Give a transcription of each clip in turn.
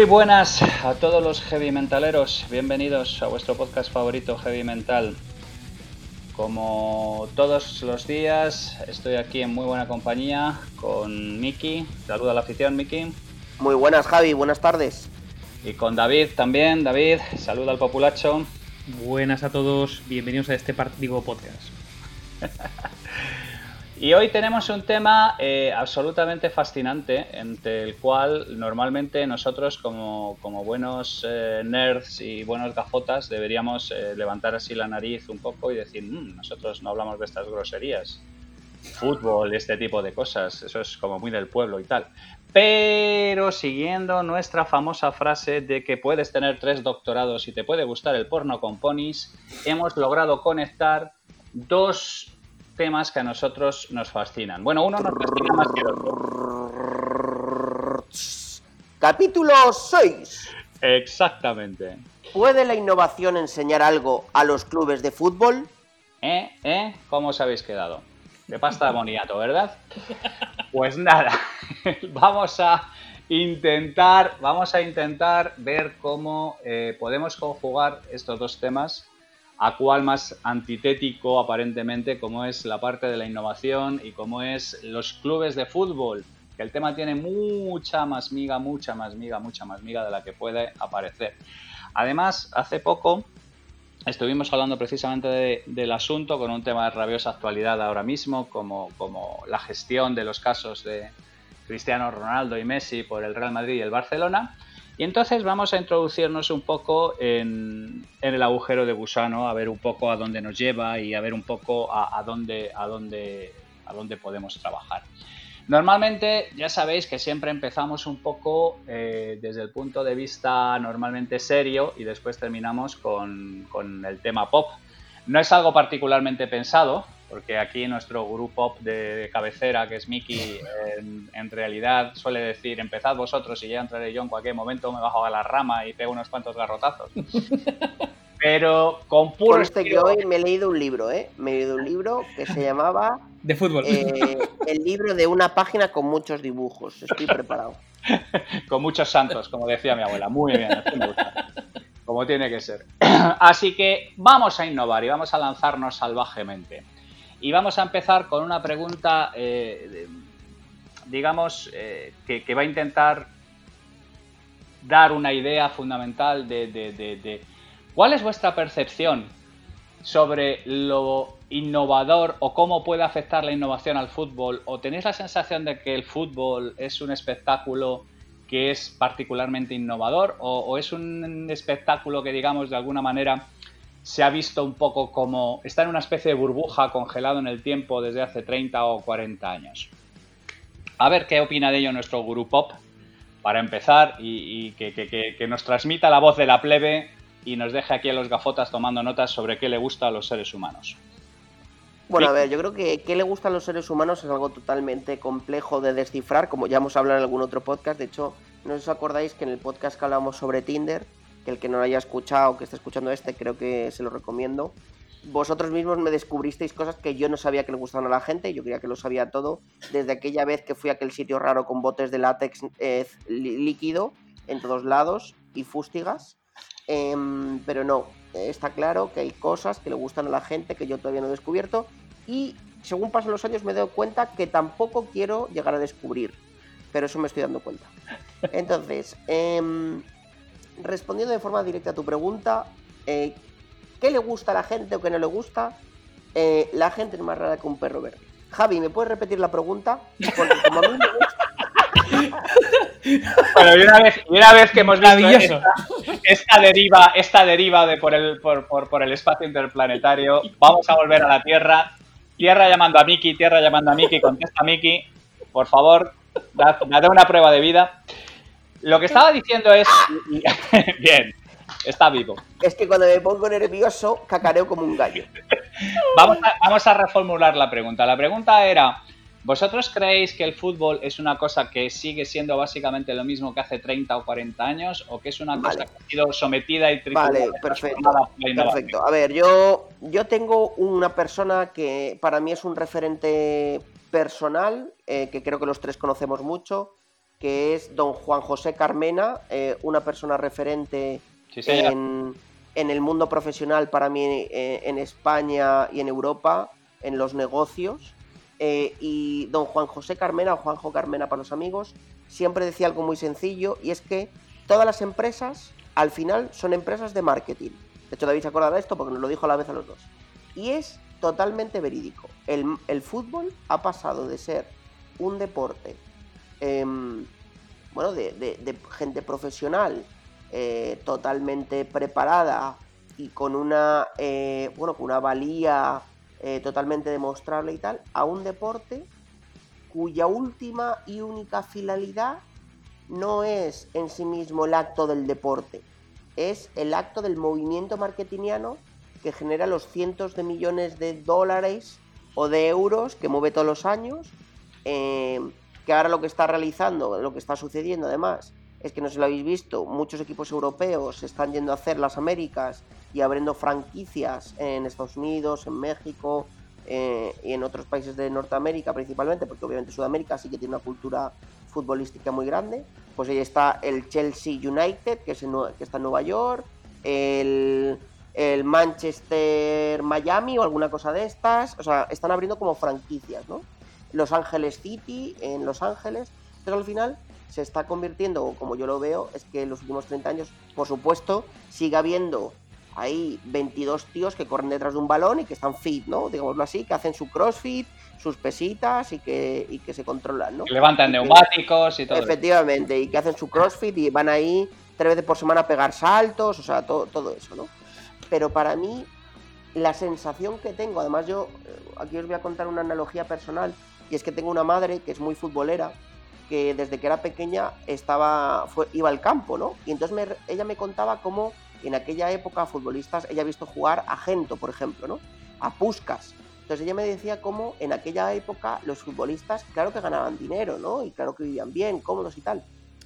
Muy buenas a todos los heavy mentaleros, bienvenidos a vuestro podcast favorito Heavy Mental. Como todos los días, estoy aquí en muy buena compañía con Miki. Saluda a la afición, Miki. Muy buenas, Javi, buenas tardes. Y con David también. David, saluda al populacho. Buenas a todos, bienvenidos a este partido podcast. Y hoy tenemos un tema eh, absolutamente fascinante, entre el cual normalmente nosotros como, buenos eh, nerds y buenos gafotas deberíamos eh, levantar así la nariz un poco y decir, mm, nosotros no hablamos de estas groserías. Fútbol, este tipo de cosas, eso es como muy del pueblo y tal. Pero siguiendo nuestra famosa frase de que puedes tener tres doctorados y te puede gustar el porno con ponis, hemos logrado conectar dos temas que a nosotros nos fascinan. Bueno, uno nos fascina más que otro. Capítulo 6. Exactamente. ¿Puede la innovación enseñar algo a los clubes de fútbol? ¿Eh? ¿Eh? ¿Cómo os habéis quedado? De pasta de boniato, ¿verdad? Pues nada, vamos a intentar, vamos a intentar ver cómo eh, podemos conjugar estos dos temas a cuál más antitético aparentemente como es la parte de la innovación y como es los clubes de fútbol, que el tema tiene mucha más miga, mucha más miga, mucha más miga de la que puede aparecer. Además, hace poco estuvimos hablando precisamente del asunto con un tema de rabiosa actualidad ahora mismo, como, como la gestión de los casos de Cristiano Ronaldo y Messi por el Real Madrid y el Barcelona. Y entonces vamos a introducirnos un poco en, el agujero de gusano, a ver un poco a dónde nos lleva y a ver un poco a, dónde, a, dónde, a dónde podemos trabajar. Normalmente ya sabéis que siempre empezamos un poco eh, desde el punto de vista normalmente serio y después terminamos con, con el tema pop. No es algo particularmente pensado, porque aquí nuestro grupo de cabecera, que es Miki, en, realidad suele decir, empezad vosotros y ya entraré yo en cualquier momento, me bajo a la rama y pego unos cuantos garrotazos. Pero con puro... este que hoy me he leído un libro, ¿eh? Me he leído un libro que se llamaba... De fútbol. Eh, el libro de una página con muchos dibujos. Estoy preparado. con muchos santos, como decía mi abuela. Muy bien, me gusta como tiene que ser. Así que vamos a innovar y vamos a lanzarnos salvajemente. Y vamos a empezar con una pregunta, eh, digamos, eh, que, va a intentar dar una idea fundamental de, cuál es vuestra percepción sobre lo innovador o cómo puede afectar la innovación al fútbol o tenéis la sensación de que el fútbol es un espectáculo que es particularmente innovador o es un espectáculo que digamos de alguna manera se ha visto un poco como está en una especie de burbuja congelado en el tiempo desde hace 30 o 40 años. A ver qué opina de ello nuestro gurú pop, para empezar, y, que, nos transmita la voz de la plebe y nos deje aquí a los gafotas tomando notas sobre qué le gusta a los seres humanos. Bueno, a ver, yo creo que qué le gusta a los seres humanos es algo totalmente complejo de descifrar, como ya hemos hablado en algún otro podcast. De hecho, no os acordáis que en el podcast que hablamos sobre Tinder, que el que no lo haya escuchado, que esté escuchando este, creo que se lo recomiendo. Vosotros mismos me descubristeis cosas que yo no sabía que le gustaban a la gente, yo creía que lo sabía todo, desde aquella vez que fui a aquel sitio raro con botes de látex eh, líquido en todos lados y fústigas. Em, pero no, está claro que hay cosas que le gustan a la gente que yo todavía no he descubierto y según pasan los años me doy cuenta que tampoco quiero llegar a descubrir, pero eso me estoy dando cuenta. Entonces, eh, respondiendo de forma directa a tu pregunta, eh, ¿qué le gusta a la gente o qué no le gusta? Eh, la gente es más rara que un perro verde. Javi, ¿me puedes repetir la pregunta? Porque como a mí me gusta... Bueno, y una vez, una vez que hemos visto esta, deriva, esta deriva de por el, por, por, el espacio interplanetario, vamos a volver a la Tierra. Tierra llamando a Miki, Tierra llamando a Miki, contesta Miki, por favor, dad una prueba de vida. Lo que estaba diciendo es. Bien, está vivo. Es que cuando me pongo nervioso, cacareo como un gallo. vamos, a, vamos a reformular la pregunta. La pregunta era. ¿Vosotros creéis que el fútbol es una cosa que sigue siendo básicamente lo mismo que hace 30 o 40 años o que es una cosa que ha sido sometida y triturada? Vale, perfecto. Perfecto. A ver, yo, yo tengo una persona que para mí es un referente personal, eh, que creo que los tres conocemos mucho, que es don Juan José Carmena, eh, una persona referente en, el mundo profesional para mí eh, en España y en Europa, en los negocios. Eh, y don Juan José Carmena, o Juanjo Carmena para los amigos, siempre decía algo muy sencillo, y es que todas las empresas, al final, son empresas de marketing. De hecho, David se acordará de esto porque nos lo dijo a la vez a los dos. Y es totalmente verídico. El, fútbol ha pasado de ser un deporte, em, bueno, de, gente profesional, eh, totalmente preparada y con una, eh, bueno, con una valía eh, totalmente demostrable y tal, a un deporte cuya última y única finalidad no es en sí mismo el acto del deporte, es el acto del movimiento marketingiano que genera los cientos de millones de dólares o de euros que mueve todos los años, eh, que ahora lo que está realizando, lo que está sucediendo además, es que no se lo habéis visto, muchos equipos europeos están yendo a hacer las Américas y abriendo franquicias en Estados Unidos, en México eh, y en otros países de Norteamérica principalmente, porque obviamente Sudamérica sí que tiene una cultura futbolística muy grande. Pues ahí está el Chelsea United, que, es que está en Nueva York, el Manchester Miami o alguna cosa de estas. O sea, están abriendo como franquicias, ¿no? Los Ángeles City en Los Ángeles. Pero al final se está convirtiendo, como yo lo veo, es que en los últimos 30 años, por supuesto, sigue habiendo ahí 22 tíos que corren detrás de un balón y que están fit, ¿no? Digámoslo así, que hacen su crossfit, sus pesitas y que, y que se controlan, ¿no? Que levantan neumáticos y todo. Efectivamente, y que hacen su crossfit y van ahí tres veces por semana a pegar saltos, o sea, todo, todo eso, ¿no? Pero para mí, la sensación que tengo, además yo, eh, aquí os voy a contar una analogía personal, y es que tengo una madre que es muy futbolera, que desde que era pequeña estaba, iba al campo, ¿no? Y entonces ella me contaba cómo en aquella época futbolistas, ella ha visto jugar a Gento, por ejemplo, ¿no? A Puskas. Entonces ella me decía cómo en aquella época los futbolistas, claro que ganaban dinero, ¿no? Y claro que vivían bien, cómodos y tal,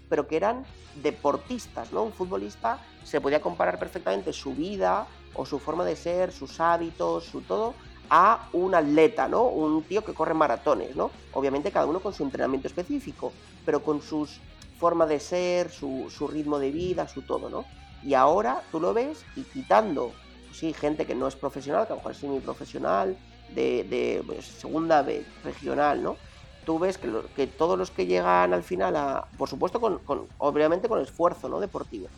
pero que eran deportistas, ¿no? Un futbolista se podía comparar perfectamente su vida o su forma de ser, sus hábitos, su todo, a un atleta, ¿no? Un tío que corre maratones, ¿no? Obviamente cada uno con su entrenamiento específico, pero con su forma de ser, su, su ritmo de vida, su todo, ¿no? Y ahora tú lo ves y quitando, pues sí, gente que no es profesional, que a lo mejor es semi-profesional, de, de pues, segunda vez, regional, ¿no? Tú ves que, que, todos los que llegan al final, a, por supuesto, con, obviamente con esfuerzo ¿no? deportivo,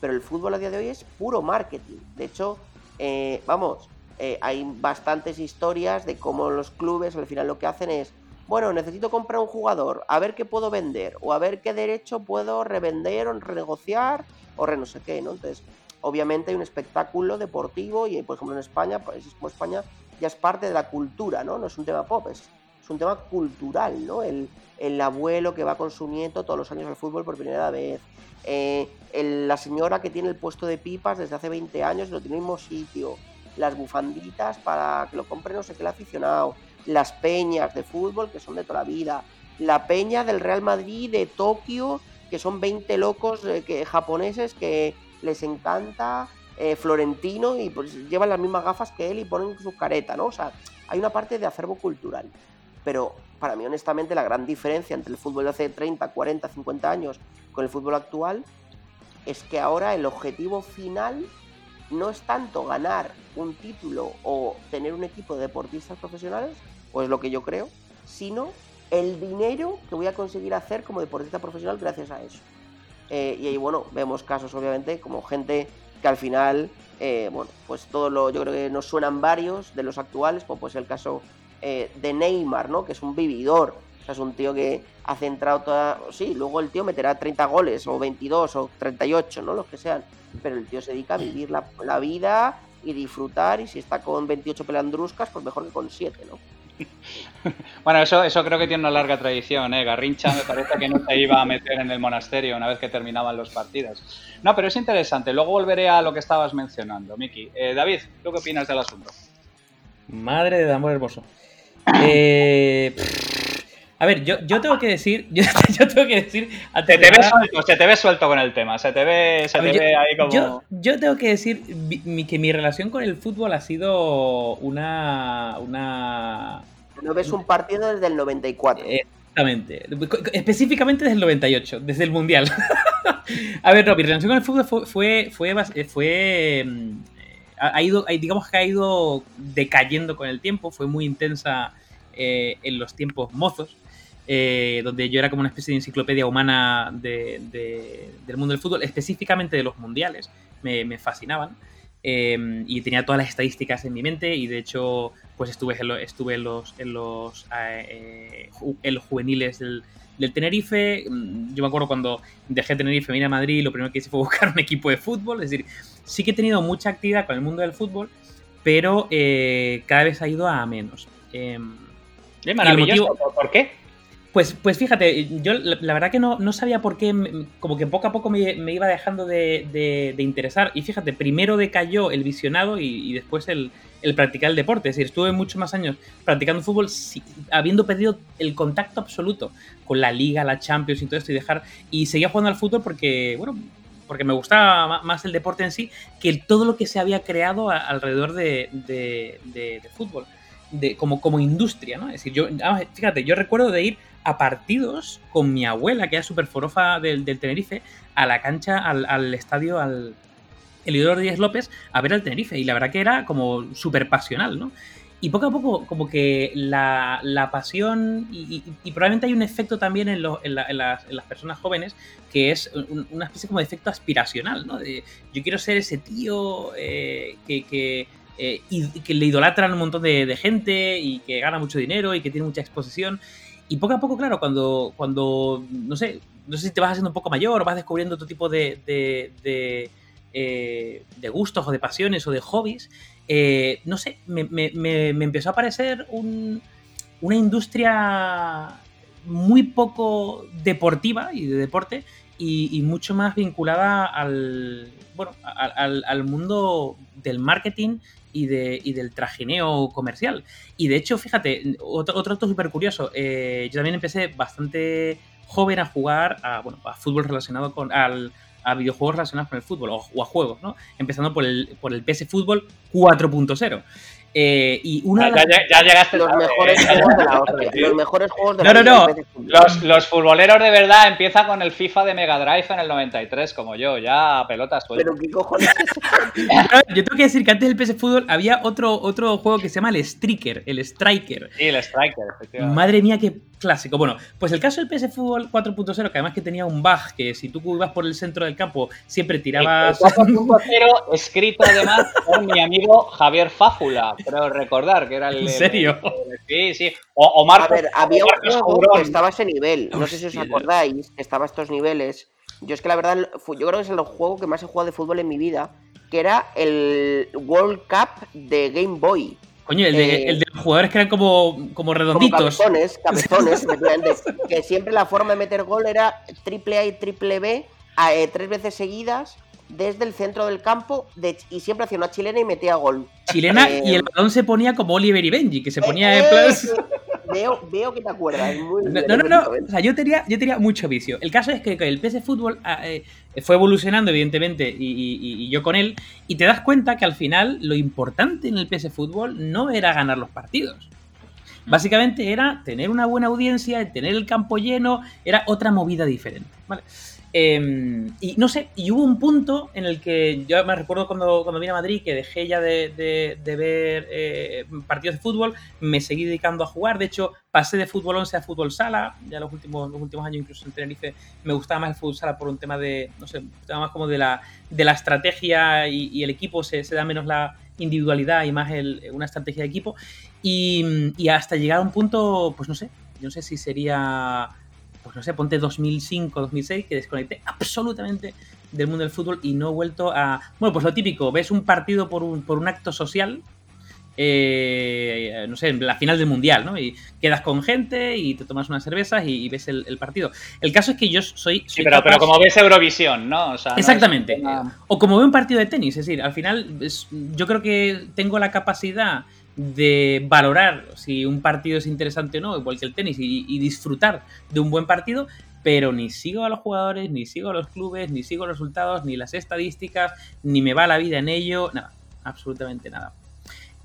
pero el fútbol a día de hoy es puro marketing. De hecho, eh, vamos, eh, hay bastantes historias de cómo los clubes al final lo que hacen es, bueno, necesito comprar un jugador, a ver qué puedo vender, o a ver qué derecho puedo revender o renegociar, o re no sé qué, ¿no? Entonces, obviamente hay un espectáculo deportivo y, por ejemplo, en España, países como España, ya es parte de la cultura, ¿no? No es un tema pop, es, un tema cultural, ¿no? El, el, abuelo que va consumiendo todos los años el fútbol por primera vez, eh, la señora que tiene el puesto de pipas desde hace 20 años y lo en el mismo sitio, las bufanditas para que lo compre no sé qué el aficionado, las peñas de fútbol que son de toda la vida, la peña del Real Madrid de Tokio, que son 20 locos eh, que, japoneses que les encanta eh, Florentino y pues llevan las mismas gafas que él y ponen su careta, ¿no? O sea, hay una parte de acervo cultural. Pero para mí, honestamente, la gran diferencia entre el fútbol de hace 30, 40, 50 años con el fútbol actual es que ahora el objetivo final no es tanto ganar un título o tener un equipo de deportistas profesionales, pues lo que yo creo, sino el dinero que voy a conseguir hacer como deportista profesional gracias a eso. Eh, y ahí, bueno, vemos casos, obviamente, como gente que al final, eh, bueno, pues todo lo, yo creo que nos suenan varios de los actuales, como pues el caso eh, de Neymar, ¿no? Que es un vividor. O sea, es un tío que ha centrado toda. Sí, luego el tío meterá 30 goles, o 22, o 38, ¿no? Los que sean. Pero el tío se dedica a vivir la, la vida y disfrutar. Y si está con 28 pelandruscas, pues mejor que con 7, ¿no? bueno, eso, eso creo que tiene una larga tradición, ¿eh? Garrincha me parece que no se iba a meter en el monasterio una vez que terminaban los partidos. No, pero es interesante. Luego volveré a lo que estabas mencionando, Miki. Eh, David, ¿tú qué opinas del asunto? Madre de amor hermoso. Eh, a ver, yo, yo, tengo que decir. Yo, tengo que decir. Se te, ve suelto, se te ve suelto con el tema. Se te ve, se te ve ahí como. Yo, tengo que decir que mi relación con el fútbol ha sido una. una no ves un partido desde el 94. Eh, Exactamente. Específicamente desde el 98, desde el Mundial. a ver, no, mi relación con el fútbol fue, fue, fue, mm, ha ido, digamos que ha ido decayendo con el tiempo, fue muy intensa eh, en los tiempos mozos. Eh, donde yo era como una especie de enciclopedia humana del mundo del fútbol, específicamente de los mundiales, me, fascinaban. Em, y tenía todas las estadísticas en mi mente y de hecho pues estuve en, estuve en los, en los, eh, juveniles del, Tenerife. Mm, yo me acuerdo cuando dejé Tenerife, vine a Madrid, lo primero que hice fue buscar un equipo de fútbol. Es decir, sí que he tenido mucha actividad con el mundo del fútbol, pero eh, cada vez ha ido a menos. Eh, maravilloso. ¿Por qué? Pues, pues fíjate, yo la, verdad que no, no, sabía por qué, como que poco a poco me, iba dejando de, interesar. Y fíjate, primero decayó el visionado y, después el, practicar el deporte. Es decir, estuve muchos más años practicando fútbol habiendo perdido el contacto absoluto con la liga, la Champions y todo esto y dejar... Y seguía jugando al fútbol porque, bueno, porque me gustaba más el deporte en sí que todo lo que se había creado alrededor de, de fútbol. De, como, como industria, ¿no? Es decir, yo, fíjate, yo recuerdo de ir a partidos con mi abuela, que era súper forofa del, Tenerife, a la cancha, al, estadio, al Elidoro Díaz López, a ver al Tenerife. Y la verdad que era como súper pasional, ¿no? Y poco a poco, como que la, pasión, y, probablemente hay un efecto también en, las, personas jóvenes, que es una especie como de efecto aspiracional, ¿no? De, yo quiero ser ese tío eh, que, eh, que le idolatran un montón de, gente y que gana mucho dinero y que tiene mucha exposición. Y poco a poco, claro, cuando, cuando no sé, no sé si te vas haciendo un poco mayor, vas descubriendo otro tipo de, de, eh, gustos o de pasiones o de hobbies, eh, no sé, me, me, empezó a parecer una industria muy poco deportiva y de deporte y, mucho más vinculada al, bueno, al, al, mundo del marketing y, de, y del trajineo comercial. Y de hecho, fíjate, otro, otro dato súper curioso, eh, yo también empecé bastante joven a jugar a, bueno, a fútbol relacionado con, al, a videojuegos relacionados con el fútbol o, a juegos, ¿no? Empezando por el, por el PS Fútbol 4.0. Eh, y una ya, ya, llegaste los mejores juegos de la hostia. Los mejores juegos de no, la No, no, los, los, futboleros de verdad empiezan con el FIFA de Mega Drive en el 93, como yo, ya pelotas Pero qué cojones Yo tengo que decir que antes del PS Fútbol había otro, otro juego que se llama el Striker, el Striker. Sí, el Striker, efectivamente. Madre mía, qué clásico. Bueno, pues el caso del PS Fútbol 4.0, que además que tenía un bug, que si tú ibas por el centro del campo siempre tirabas... 4.0 escrito además por mi amigo Javier Fáfula, creo recordar, que era el... ¿En serio? sí, sí. O, o A ver, había un juego que estaba a ese nivel, no sé si os acordáis, que estaba a estos niveles. Yo es que la verdad, yo creo que es el juego que más he jugado de fútbol en mi vida, que era el World Cup de Game Boy. Coño, el de, eh, el de, los jugadores que eran como, como redonditos. Como cabezones, cabezones, que siempre la forma de meter gol era triple A y triple B eh, tres veces seguidas desde el centro del campo de, y siempre hacía una chilena y metía gol. Chilena y el eh, balón se ponía como Oliver y Benji, que se ponía en. Veo, veo, que te acuerdas. Muy no, no, no, O sea, yo tenía, yo tenía mucho vicio. El caso es que el PS Fútbol ah, eh, fue evolucionando, evidentemente, y, yo con él. Y te das cuenta que al final lo importante en el PS Fútbol no era ganar los partidos. Básicamente era tener una buena audiencia, tener el campo lleno, era otra movida diferente. ¿vale? Em, y no sé, y hubo un punto en el que yo me recuerdo cuando, cuando vine a Madrid que dejé ya de, ver eh, partidos de fútbol, me seguí dedicando a jugar. De hecho, pasé de fútbol 11 a fútbol sala. Ya los últimos, los últimos años, incluso en Tenerife, me gustaba más el fútbol sala por un tema de, no sé, más como de la, de la estrategia y, el equipo se, da menos la individualidad y más una estrategia de equipo. Y, y hasta llegar a un punto, pues no sé, yo no sé si sería pues no sé, ponte 2005, 2006, que desconecté absolutamente del mundo del fútbol y no he vuelto a... Bueno, pues lo típico, ves un partido por un, por un acto social, eh, no sé, la final del mundial, ¿no? Y quedas con gente y te tomas unas cervezas y, ves el, partido. El caso es que yo soy. sí, pero, pero como ves Eurovisión, ¿no? Exactamente. O como veo un partido de tenis, es decir, al final yo creo que tengo la capacidad de valorar si un partido es interesante o no, igual que el tenis, y, disfrutar de un buen partido, pero ni sigo a los jugadores, ni sigo a los clubes, ni sigo los resultados, ni las estadísticas, ni me va la vida en ello, nada, absolutamente nada.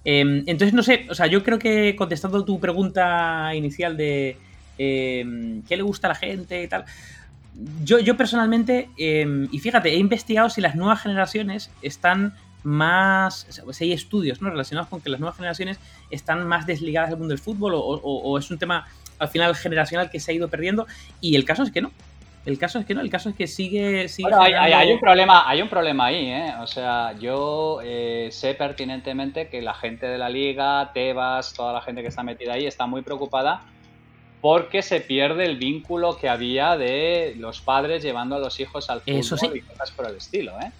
Em, entonces, no sé, o sea, yo creo que contestando tu pregunta inicial de, qué le gusta a la gente y tal. Yo, yo personalmente, y fíjate, he investigado si las nuevas generaciones están más. Si hay estudios ¿no? relacionados con que las nuevas generaciones están más desligadas del mundo del fútbol o, es un tema al final generacional que se ha ido perdiendo. Y el caso es que no. El caso es que no, el caso es que sigue. hay, un problema, hay un problema ahí, ¿eh? O sea, yo eh, sé pertinentemente que la gente de la liga, Tebas, toda la gente que está metida ahí está muy preocupada porque se pierde el vínculo que había de los padres llevando a los hijos al fútbol y cosas por el estilo, ¿eh?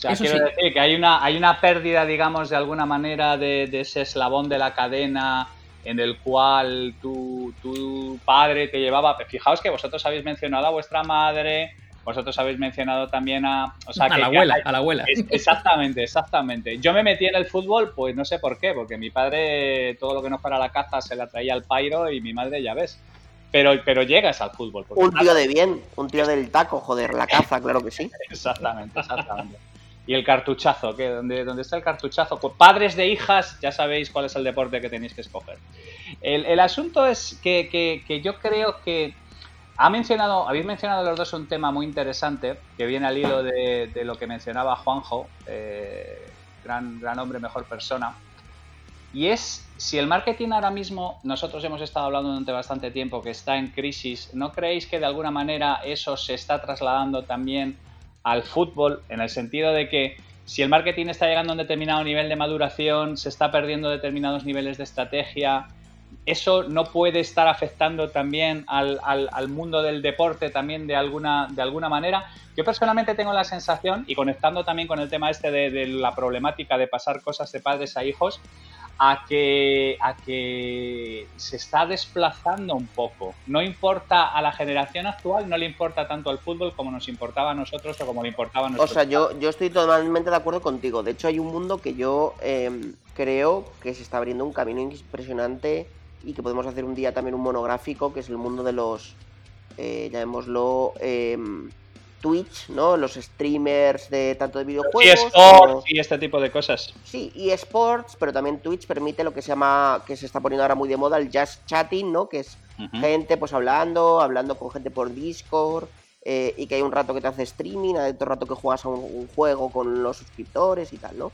O sea, quiero decir que hay una, hay una pérdida, digamos, de alguna manera de, ese eslabón de la cadena en el cual tu, tu, padre te llevaba. Fijaos que vosotros habéis mencionado a vuestra madre, vosotros habéis mencionado también a. a la abuela, a la abuela. Exactamente, exactamente. Yo me metí en el fútbol, pues no sé por qué, porque mi padre todo lo que no fuera la caza se la traía al pairo y mi madre, ya ves. Pero, pero llegas al fútbol. Un tío de bien, un tío del taco, joder, la caza, claro que sí. exactamente, exactamente. Y el cartuchazo, que donde, donde está el cartuchazo, pues padres de hijas, ya sabéis cuál es el deporte que tenéis que escoger. El, asunto es que, yo creo que ha mencionado, habéis mencionado los dos un tema muy interesante que viene al hilo de, lo que mencionaba Juanjo, eh, gran, gran hombre, mejor persona. Y es si el marketing ahora mismo, nosotros hemos estado hablando durante bastante tiempo que está en crisis, ¿no creéis que de alguna manera eso se está trasladando también al fútbol en el sentido de que si el marketing está llegando a un determinado nivel de maduración, se está perdiendo determinados niveles de estrategia, eso no puede estar afectando también al, mundo del deporte también de alguna, de alguna manera. Yo personalmente tengo la sensación, y conectando también con el tema este de la problemática de pasar cosas de padres a hijos, a que, a que se está desplazando un poco. No importa a la generación actual, no le importa tanto al fútbol como nos importaba a nosotros o como le importaba a nosotros. O sea, yo, yo estoy totalmente de acuerdo contigo. De hecho, hay un mundo que yo em, creo que se está abriendo un camino impresionante y que podemos hacer un día también un monográfico, que es el mundo de los, eh, llamémoslo, em, Twitch, ¿no? Los streamers de tanto de videojuegos. Y esports y este tipo de cosas. Sí, y esports, pero también Twitch permite lo que se llama, que se está poniendo ahora muy de moda, el just chatting, ¿no? Que es gente pues hablando, hablando con gente por Discord, eh, y que hay un rato que te hace streaming, hay otro rato que juegas a un, juego con los suscriptores y tal, ¿no?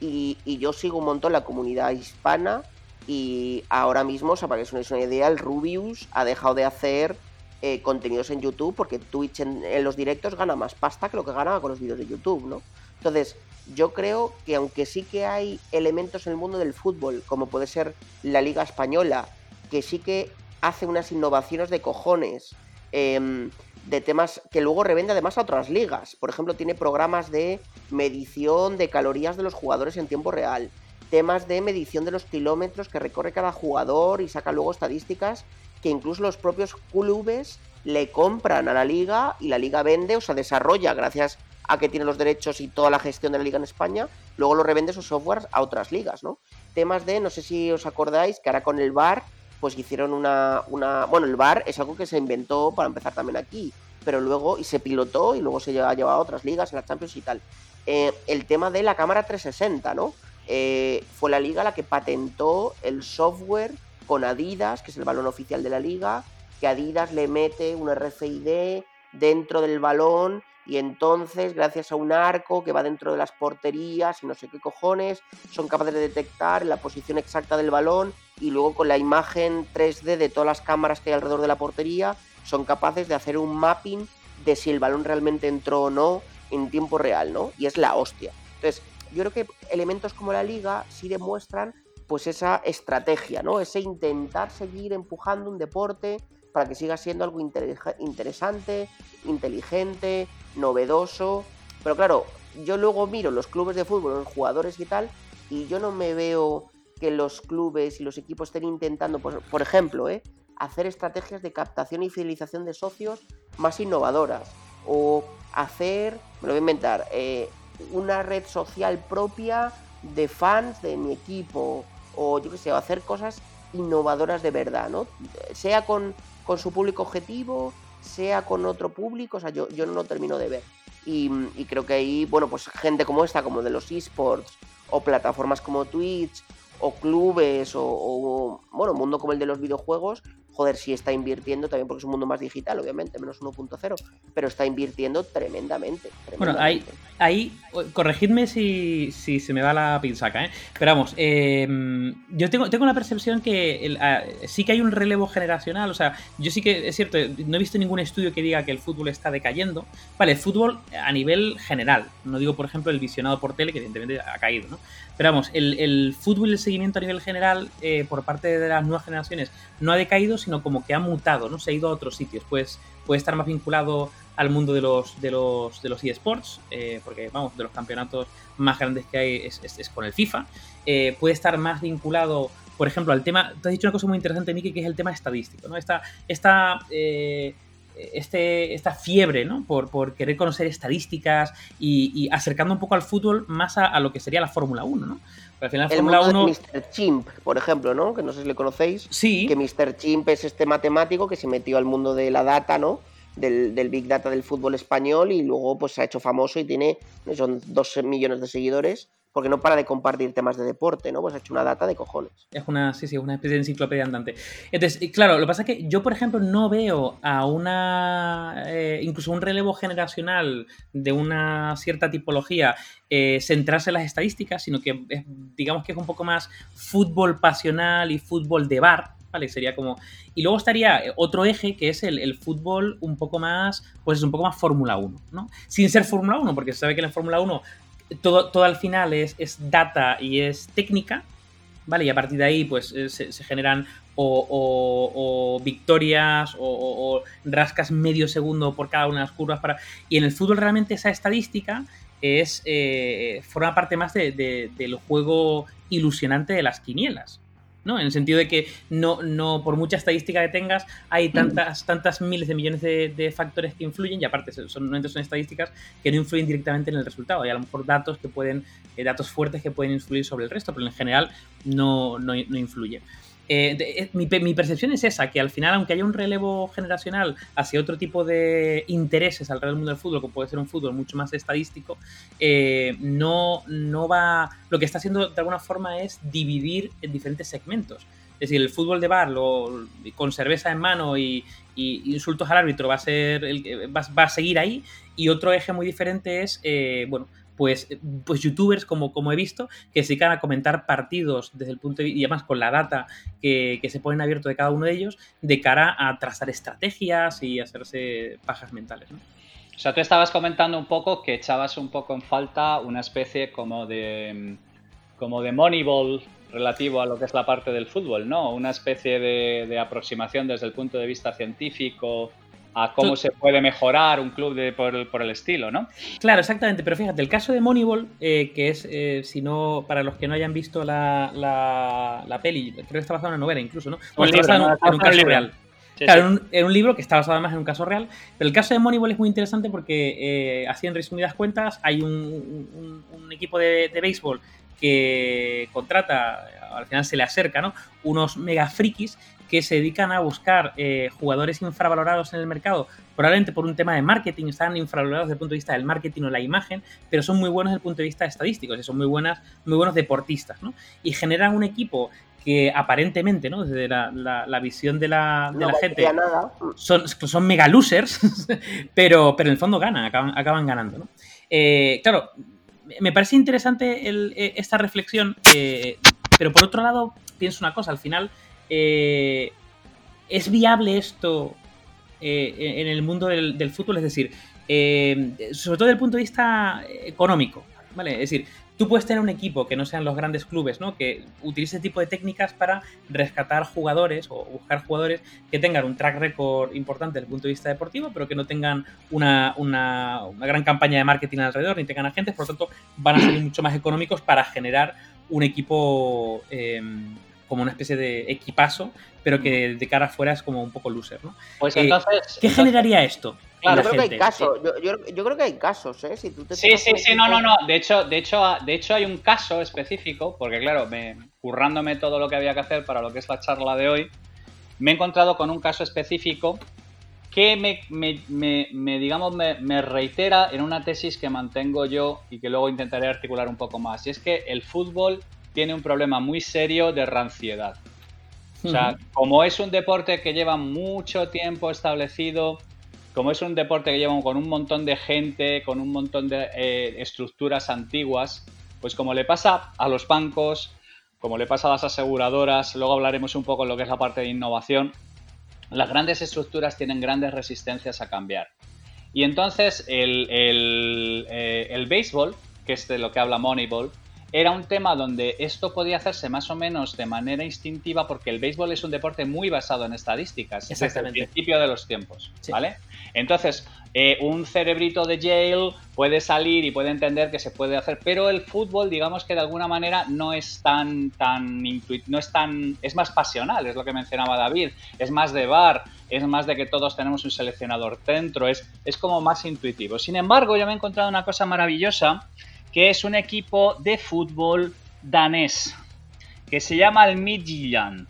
Y, y, yo sigo un montón la comunidad hispana y ahora mismo, o sea, para que os una idea, el Rubius ha dejado de hacer eh, contenidos en YouTube, porque Twitch en, los directos gana más pasta que lo que ganaba con los vídeos de YouTube, ¿no? Entonces, yo creo que aunque sí que hay elementos en el mundo del fútbol, como puede ser la Liga Española, que sí que hace unas innovaciones de cojones, em, de temas que luego revende además a otras ligas. Por ejemplo, tiene programas de medición de calorías de los jugadores en tiempo real, temas de medición de los kilómetros que recorre cada jugador y saca luego estadísticas que incluso los propios clubes le compran a la liga y la liga vende, o sea, desarrolla gracias a que tiene los derechos y toda la gestión de la liga en España, luego lo revende esos softwares a otras ligas, ¿no? Temas de, no sé si os acordáis, que ahora con el VAR, pues hicieron una, una... Bueno, el VAR es algo que se inventó para empezar también aquí, pero luego, y se pilotó y luego se ha llevado a otras ligas, en la Champions y tal. Eh, el tema de la cámara 360, ¿no? Eh, fue la liga la que patentó el software con Adidas, que es el balón oficial de la liga, que Adidas le mete un RFID dentro del balón y entonces, gracias a un arco que va dentro de las porterías y no sé qué cojones, son capaces de detectar la posición exacta del balón y luego con la imagen 3D de todas las cámaras que hay alrededor de la portería, son capaces de hacer un mapping de si el balón realmente entró o no en tiempo real, ¿no? Y es la hostia. Entonces, yo creo que elementos como la liga sí demuestran pues esa estrategia, ¿no? Ese intentar seguir empujando un deporte para que siga siendo algo interesante, inteligente, novedoso. Pero claro, yo luego miro los clubes de fútbol, los jugadores y tal, y yo no me veo que los clubes y los equipos estén intentando, por, ejemplo, ¿eh? hacer estrategias de captación y fidelización de socios más innovadoras. O hacer, me lo voy a inventar, eh, una red social propia de fans de mi equipo o yo qué sé, hacer cosas innovadoras de verdad, ¿no? Sea con, con, su público objetivo, sea con otro público, o sea, yo, yo no lo termino de ver. Y, creo que ahí, bueno, pues gente como esta, como de los esports, o plataformas como Twitch, o clubes, o, o, bueno, mundo como el de los videojuegos, joder, sí está invirtiendo también porque es un mundo más digital, obviamente, menos 1.0, pero está invirtiendo tremendamente. Bueno, ahí, ahí corregidme si, si, se me va la pinzaca, ¿eh? Pero vamos, em, yo tengo, tengo la percepción que ah, sí que hay un relevo generacional, o sea, yo sí que, es cierto, no he visto ningún estudio que diga que el fútbol está decayendo. Vale, el fútbol a nivel general, no digo, por ejemplo, el visionado por tele, que evidentemente ha caído, ¿no? Pero vamos, el, fútbol y el seguimiento a nivel general eh, por parte de las nuevas generaciones no ha decaído, sino como que ha mutado, ¿no? Se ha ido a otros sitios. Pues puede estar más vinculado al mundo de los, de los, de los eSports, eh, porque vamos, de los campeonatos más grandes que hay es, con el FIFA. Eh, puede estar más vinculado, por ejemplo, al tema. Te has dicho una cosa muy interesante, Miki, que es el tema estadístico, ¿no? Esta. esta este, esta fiebre ¿no? por, por querer conocer estadísticas y, acercando un poco al fútbol más a, lo que sería la Fórmula 1. ¿no? Al final, el Fórmula 1... Mr. Chimp, por ejemplo, ¿no? que no sé si le conocéis. Sí. Que Mr. Chimp es este matemático que se metió al mundo de la data, ¿no? Del, del, Big Data del fútbol español y luego pues se ha hecho famoso y tiene, son dos millones de seguidores porque no para de compartir temas de deporte, ¿no? Pues ha hecho una data de cojones. Es una, sí, sí, una especie de enciclopedia andante. Entonces, claro, lo que pasa es que yo, por ejemplo, no veo a una, eh, incluso un relevo generacional de una cierta tipología eh, centrarse en las estadísticas, sino que digamos que es un poco más fútbol pasional y fútbol de bar, ¿vale? Sería como... Y luego estaría otro eje que es el, fútbol un poco más, pues es un poco más Fórmula 1, ¿no? Sin ser Fórmula 1, porque se sabe que en la Fórmula 1 todo, todo al final es, es, data y es técnica, ¿vale? Y a partir de ahí, pues eh, se, generan o, victorias o, rascas medio segundo por cada una de las curvas para. Y en el fútbol realmente esa estadística es. Eh, forma parte más del juego ilusionante de las quinielas. ¿No? En el sentido de que no, no, por mucha estadística que tengas, hay tantas, tantas miles de millones de, factores que influyen, y aparte son, son, son estadísticas que no influyen directamente en el resultado. Hay a lo mejor datos que pueden, eh, datos fuertes que pueden influir sobre el resto, pero en general no, no, no influye. Eh, eh, mi, percepción es esa, que al final, aunque haya un relevo generacional hacia otro tipo de intereses alrededor del mundo del fútbol, como puede ser un fútbol mucho más estadístico, eh, no, no va. Lo que está haciendo de alguna forma es dividir en diferentes segmentos. Es decir, el fútbol de bar lo, con cerveza en mano y, insultos al árbitro va a ser va, va, a seguir ahí. Y otro eje muy diferente es, bueno, pues, pues youtubers como, como he visto que se dedican a comentar partidos desde el punto de vista, y además con la data que, se ponen abierto de cada uno de ellos, de cara a trazar estrategias y hacerse pajas mentales. O sea, tú estabas comentando un poco que echabas un poco en falta una especie como de, como de Moneyball relativo a lo que es la parte del fútbol, ¿no? Una especie de, de aproximación desde el punto de vista científico, a cómo se puede mejorar un club de, por, el estilo, ¿no? Claro, exactamente, pero fíjate, el caso de Moneyball, eh, que es, eh, si no, para los que no hayan visto la, la, peli, creo que está basado en una novela incluso, ¿no? Un libro, en, un, caso real. claro, En, un, libro que está basado además en un caso real, pero el caso de Moneyball es muy interesante porque, eh, así en resumidas cuentas, hay un, equipo de, de béisbol que contrata, al final se le acerca, ¿no? Unos mega frikis que se dedican a buscar eh, jugadores infravalorados en el mercado, probablemente por un tema de marketing, están infravalorados desde el punto de vista del marketing o la imagen, pero son muy buenos desde el punto de vista estadístico, y son muy, buenas, muy buenos deportistas, ¿no? Y generan un equipo que aparentemente, ¿no? Desde la, visión de la, gente, Son, son mega losers, pero, pero en el fondo ganan, acaban, ganando, ¿no? Eh, claro, me parece interesante eh, esta reflexión, pero por otro lado, pienso una cosa, al final eh, ¿es viable esto eh, en el mundo del, fútbol? Es decir, eh, sobre todo desde el punto de vista económico, ¿vale? Es decir, tú puedes tener un equipo que no sean los grandes clubes, ¿no? Que utilice este tipo de técnicas para rescatar jugadores o buscar jugadores que tengan un track record importante desde el punto de vista deportivo, pero que no tengan una, una gran campaña de marketing alrededor, ni tengan agentes, por lo tanto van a ser mucho más económicos para generar un equipo como una especie de equipazo, pero que de cara afuera es como un poco loser, ¿no? Pues eh, entonces... ¿Qué generaría esto? Claro, yo creo que hay casos, yo, creo que hay casos, ¿eh? Si tú sí, sí, sí, no, no, no. De hecho, de hecho, de hecho hay un caso específico, porque claro, me, currándome todo lo que había que hacer para lo que es la charla de hoy, me he encontrado con un caso específico que me, me, me, digamos, me, reitera en una tesis que mantengo yo y que luego intentaré articular un poco más. Y es que el fútbol tiene un problema muy serio de ranciedad. O sea, como es un deporte que lleva mucho tiempo establecido, como es un deporte que lleva con un montón de gente, con un montón de eh, estructuras antiguas, pues como le pasa a los bancos, como le pasa a las aseguradoras, luego hablaremos un poco de lo que es la parte de innovación, las grandes estructuras tienen grandes resistencias a cambiar. Y entonces el, el, eh, el béisbol, que es de lo que habla Moneyball, era un tema donde esto podía hacerse más o menos de manera instintiva porque el béisbol es un deporte muy basado en estadísticas desde el principio de los tiempos, ¿vale? Entonces, eh, un cerebrito de Yale puede salir y puede entender que se puede hacer, pero el fútbol, digamos que de alguna manera no es tan, tan no es tan, es más pasional, es lo que mencionaba David, es más de bar, es más de que todos tenemos un seleccionador dentro, es, es como más intuitivo. Sin embargo, yo me he encontrado una cosa maravillosa que es un equipo de fútbol danés, que se llama el Midtjylland,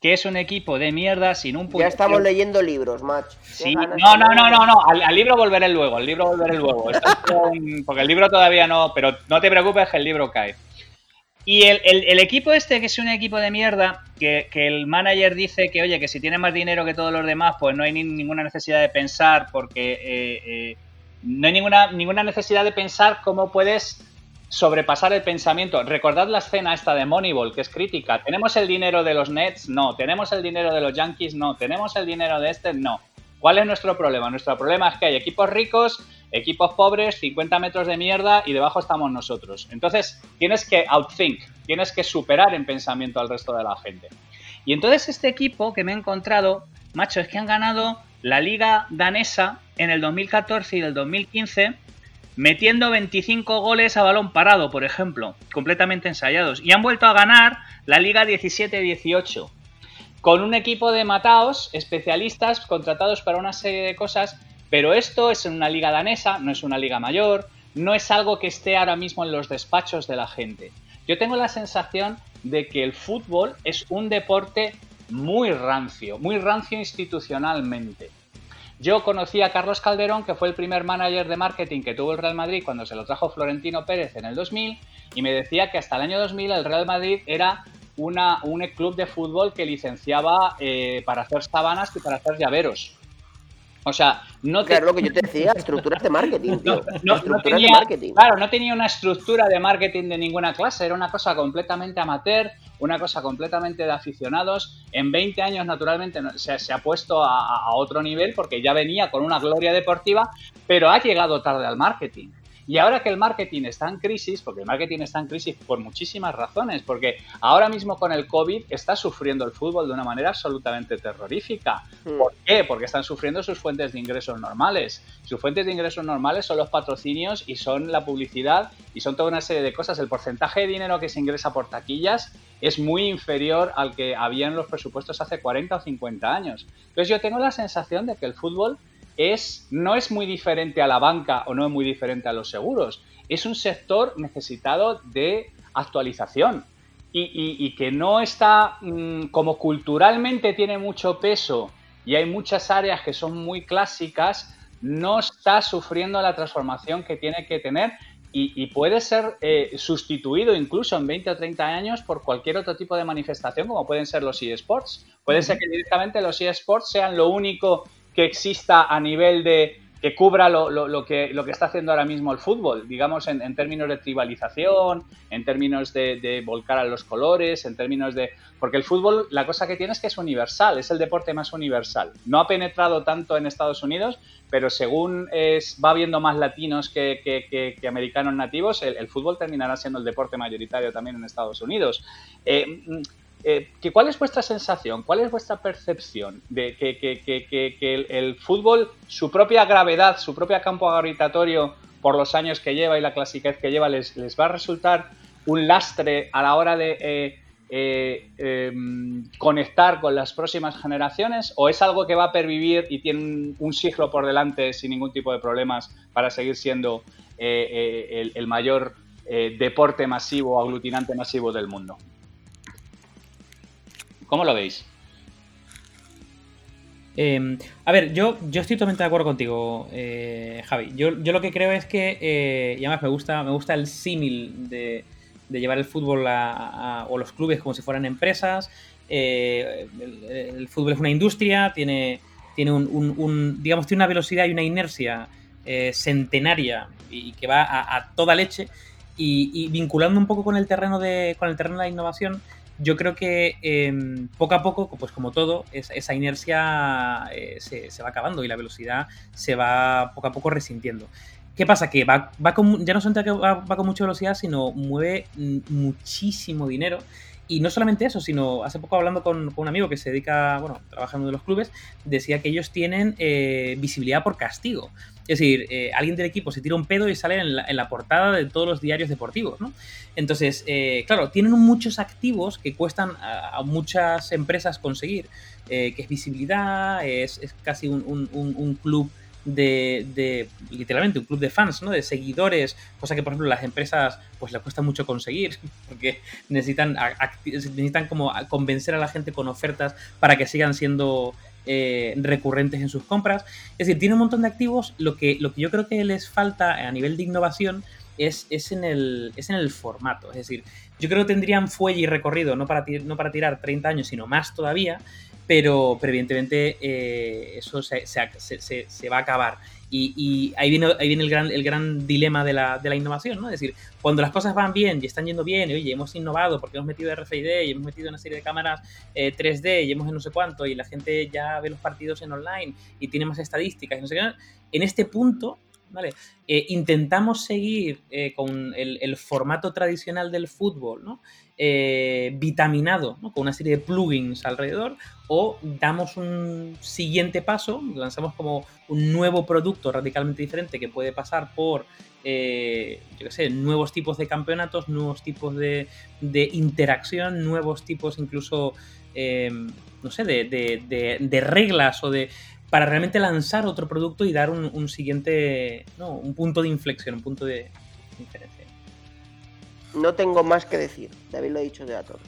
que es un equipo de mierda sin un punto. Ya estamos leyendo libros, macho. Sí, no, no, no, no, no, al, libro volveré luego, al libro volveré luego. porque el libro todavía no, pero no te preocupes que el libro cae. Y el, equipo este, que es un equipo de mierda, que, el manager dice que, oye, que si tiene más dinero que todos los demás, pues no hay ninguna necesidad de pensar porque eh, eh, no hay ninguna, ninguna necesidad de pensar cómo puedes sobrepasar el pensamiento. Recordad la escena esta de Moneyball, que es crítica. ¿Tenemos el dinero de los Nets? No. ¿Tenemos el dinero de los Yankees? No. ¿Tenemos el dinero de este? No. ¿Cuál es nuestro problema? Nuestro problema es que hay equipos ricos, equipos pobres, 50 metros de mierda y debajo estamos nosotros. Entonces tienes que outthink, tienes que superar en pensamiento al resto de la gente. Y entonces este equipo que me he encontrado, macho, es que han ganado la liga danesa en el 2014 y el 2015 metiendo 25 goles a balón parado, por ejemplo, completamente ensayados. Y han vuelto a ganar la Liga 17-18, con un equipo de mataos, especialistas, contratados para una serie de cosas, pero esto es una liga danesa, no es una liga mayor, no es algo que esté ahora mismo en los despachos de la gente. Yo tengo la sensación de que el fútbol es un deporte muy rancio, muy rancio institucionalmente. Yo conocí a Carlos Calderón, que fue el primer manager de marketing que tuvo el Real Madrid cuando se lo trajo Florentino Pérez en el 2000, y me decía que hasta el año 2000 el Real Madrid era una, un club de fútbol que licenciaba eh, para hacer sábanas y para hacer llaveros. O sea, no Claro, lo que yo te decía, estructuras de marketing, tío. No, tenía, marketing. Claro, no tenía una estructura de marketing de ninguna clase, era una cosa completamente amateur, una cosa completamente de aficionados. En 20 años, naturalmente, se, se ha puesto a, a otro nivel porque ya venía con una gloria deportiva, pero ha llegado tarde al marketing. Y ahora que el marketing está en crisis, porque el marketing está en crisis por muchísimas razones, porque ahora mismo con el COVID está sufriendo el fútbol de una manera absolutamente terrorífica. Hmm. ¿Por qué? Porque están sufriendo sus fuentes de ingresos normales. Sus fuentes de ingresos normales son los patrocinios y son la publicidad y son toda una serie de cosas. El porcentaje de dinero que se ingresa por taquillas es muy inferior al que había en los presupuestos hace 40 o 50 años. Entonces yo tengo la sensación de que el fútbol es, no es muy diferente a la banca o no es muy diferente a los seguros. Es un sector necesitado de actualización y, que no está, mm, como culturalmente tiene mucho peso y hay muchas áreas que son muy clásicas, no está sufriendo la transformación que tiene que tener y, puede ser eh, sustituido incluso en 20 o 30 años por cualquier otro tipo de manifestación, como pueden ser los eSports. Puede ser que directamente los eSports sean lo único que exista a nivel de que cubra lo, lo, que, lo que está haciendo ahora mismo el fútbol, digamos en, términos de tribalización, en términos de, volcar a los colores, en términos de... Porque el fútbol, la cosa que tiene es que es universal, es el deporte más universal. No ha penetrado tanto en Estados Unidos, pero según es, va habiendo más latinos que, que, americanos nativos, el, fútbol terminará siendo el deporte mayoritario también en Estados Unidos. Eh, eh, ¿Cuál es vuestra sensación? ¿Cuál es vuestra percepción de que, el, fútbol, su propia gravedad, su propio campo gravitatorio por los años que lleva y la clasicidad que lleva, les, va a resultar un lastre a la hora de eh, eh, em, conectar con las próximas generaciones? ¿O es algo que va a pervivir y tiene un, siglo por delante sin ningún tipo de problemas para seguir siendo el, el, mayor deporte masivo, aglutinante masivo del mundo? ¿Cómo lo veis? Em, a ver, yo, yo estoy totalmente de acuerdo contigo, eh, Javi. Yo, lo que creo es que, eh, y además me gusta, me gusta el símil de, de llevar el fútbol o los clubes como si fueran empresas. Eh, el, fútbol es una industria, tiene, tiene un, digamos, tiene una velocidad y una inercia eh, centenaria y, que va a, toda leche. Y, vinculando un poco con el terreno de, con el terreno de la innovación, yo creo que em, poco a poco, pues como todo, esa inercia eh, se, va acabando y la velocidad se va poco a poco resintiendo. ¿Qué pasa? Que va, con, ya no solamente va, va con mucha velocidad, sino mueve muchísimo dinero. Y no solamente eso, sino hace poco hablando con, un amigo que se dedica, bueno, trabajando en los clubes, decía que ellos tienen eh, visibilidad por castigo. Es decir, eh, alguien del equipo se tira un pedo y sale en la, portada de todos los diarios deportivos, ¿no? Entonces, eh, claro, tienen muchos activos que cuestan a, muchas empresas conseguir, que es visibilidad, es, casi un club de, literalmente un club de fans, ¿no? De seguidores, cosa que por ejemplo las empresas pues les cuesta mucho conseguir porque necesitan, necesitan como convencer a la gente con ofertas para que sigan siendo eh, recurrentes en sus compras. Es decir, tiene un montón de activos, lo que, lo que yo creo que les falta a nivel de innovación es, es, en el, es en el formato. Es decir, yo creo que tendrían fuelle y recorrido, no para, no para tirar 30 años, sino más todavía, pero, evidentemente eh, eso se, va a acabar. Y, ahí viene, ahí viene el, gran, el gran dilema de la, de la, innovación, ¿no? Es decir, cuando las cosas van bien y están yendo bien, y oye, hemos innovado porque hemos metido RFID y hemos metido una serie de cámaras 3D eh, y hemos no sé cuánto, y la gente ya ve los partidos en online y tiene más estadísticas y no sé qué, en este punto ¿vale? Eh, intentamos seguir con el, formato tradicional del fútbol, ¿no? Eh, vitaminado, con una serie de plugins alrededor, o damos un siguiente paso, lanzamos como un nuevo producto radicalmente diferente que puede pasar por, eh, yo qué sé, nuevos tipos de campeonatos, nuevos tipos de, interacción, nuevos tipos incluso, eh, no sé, de, reglas o de para realmente lanzar otro producto y dar un, siguiente, un punto de inflexión, un punto de diferencia no tengo más que decir. David lo ha dicho de todo.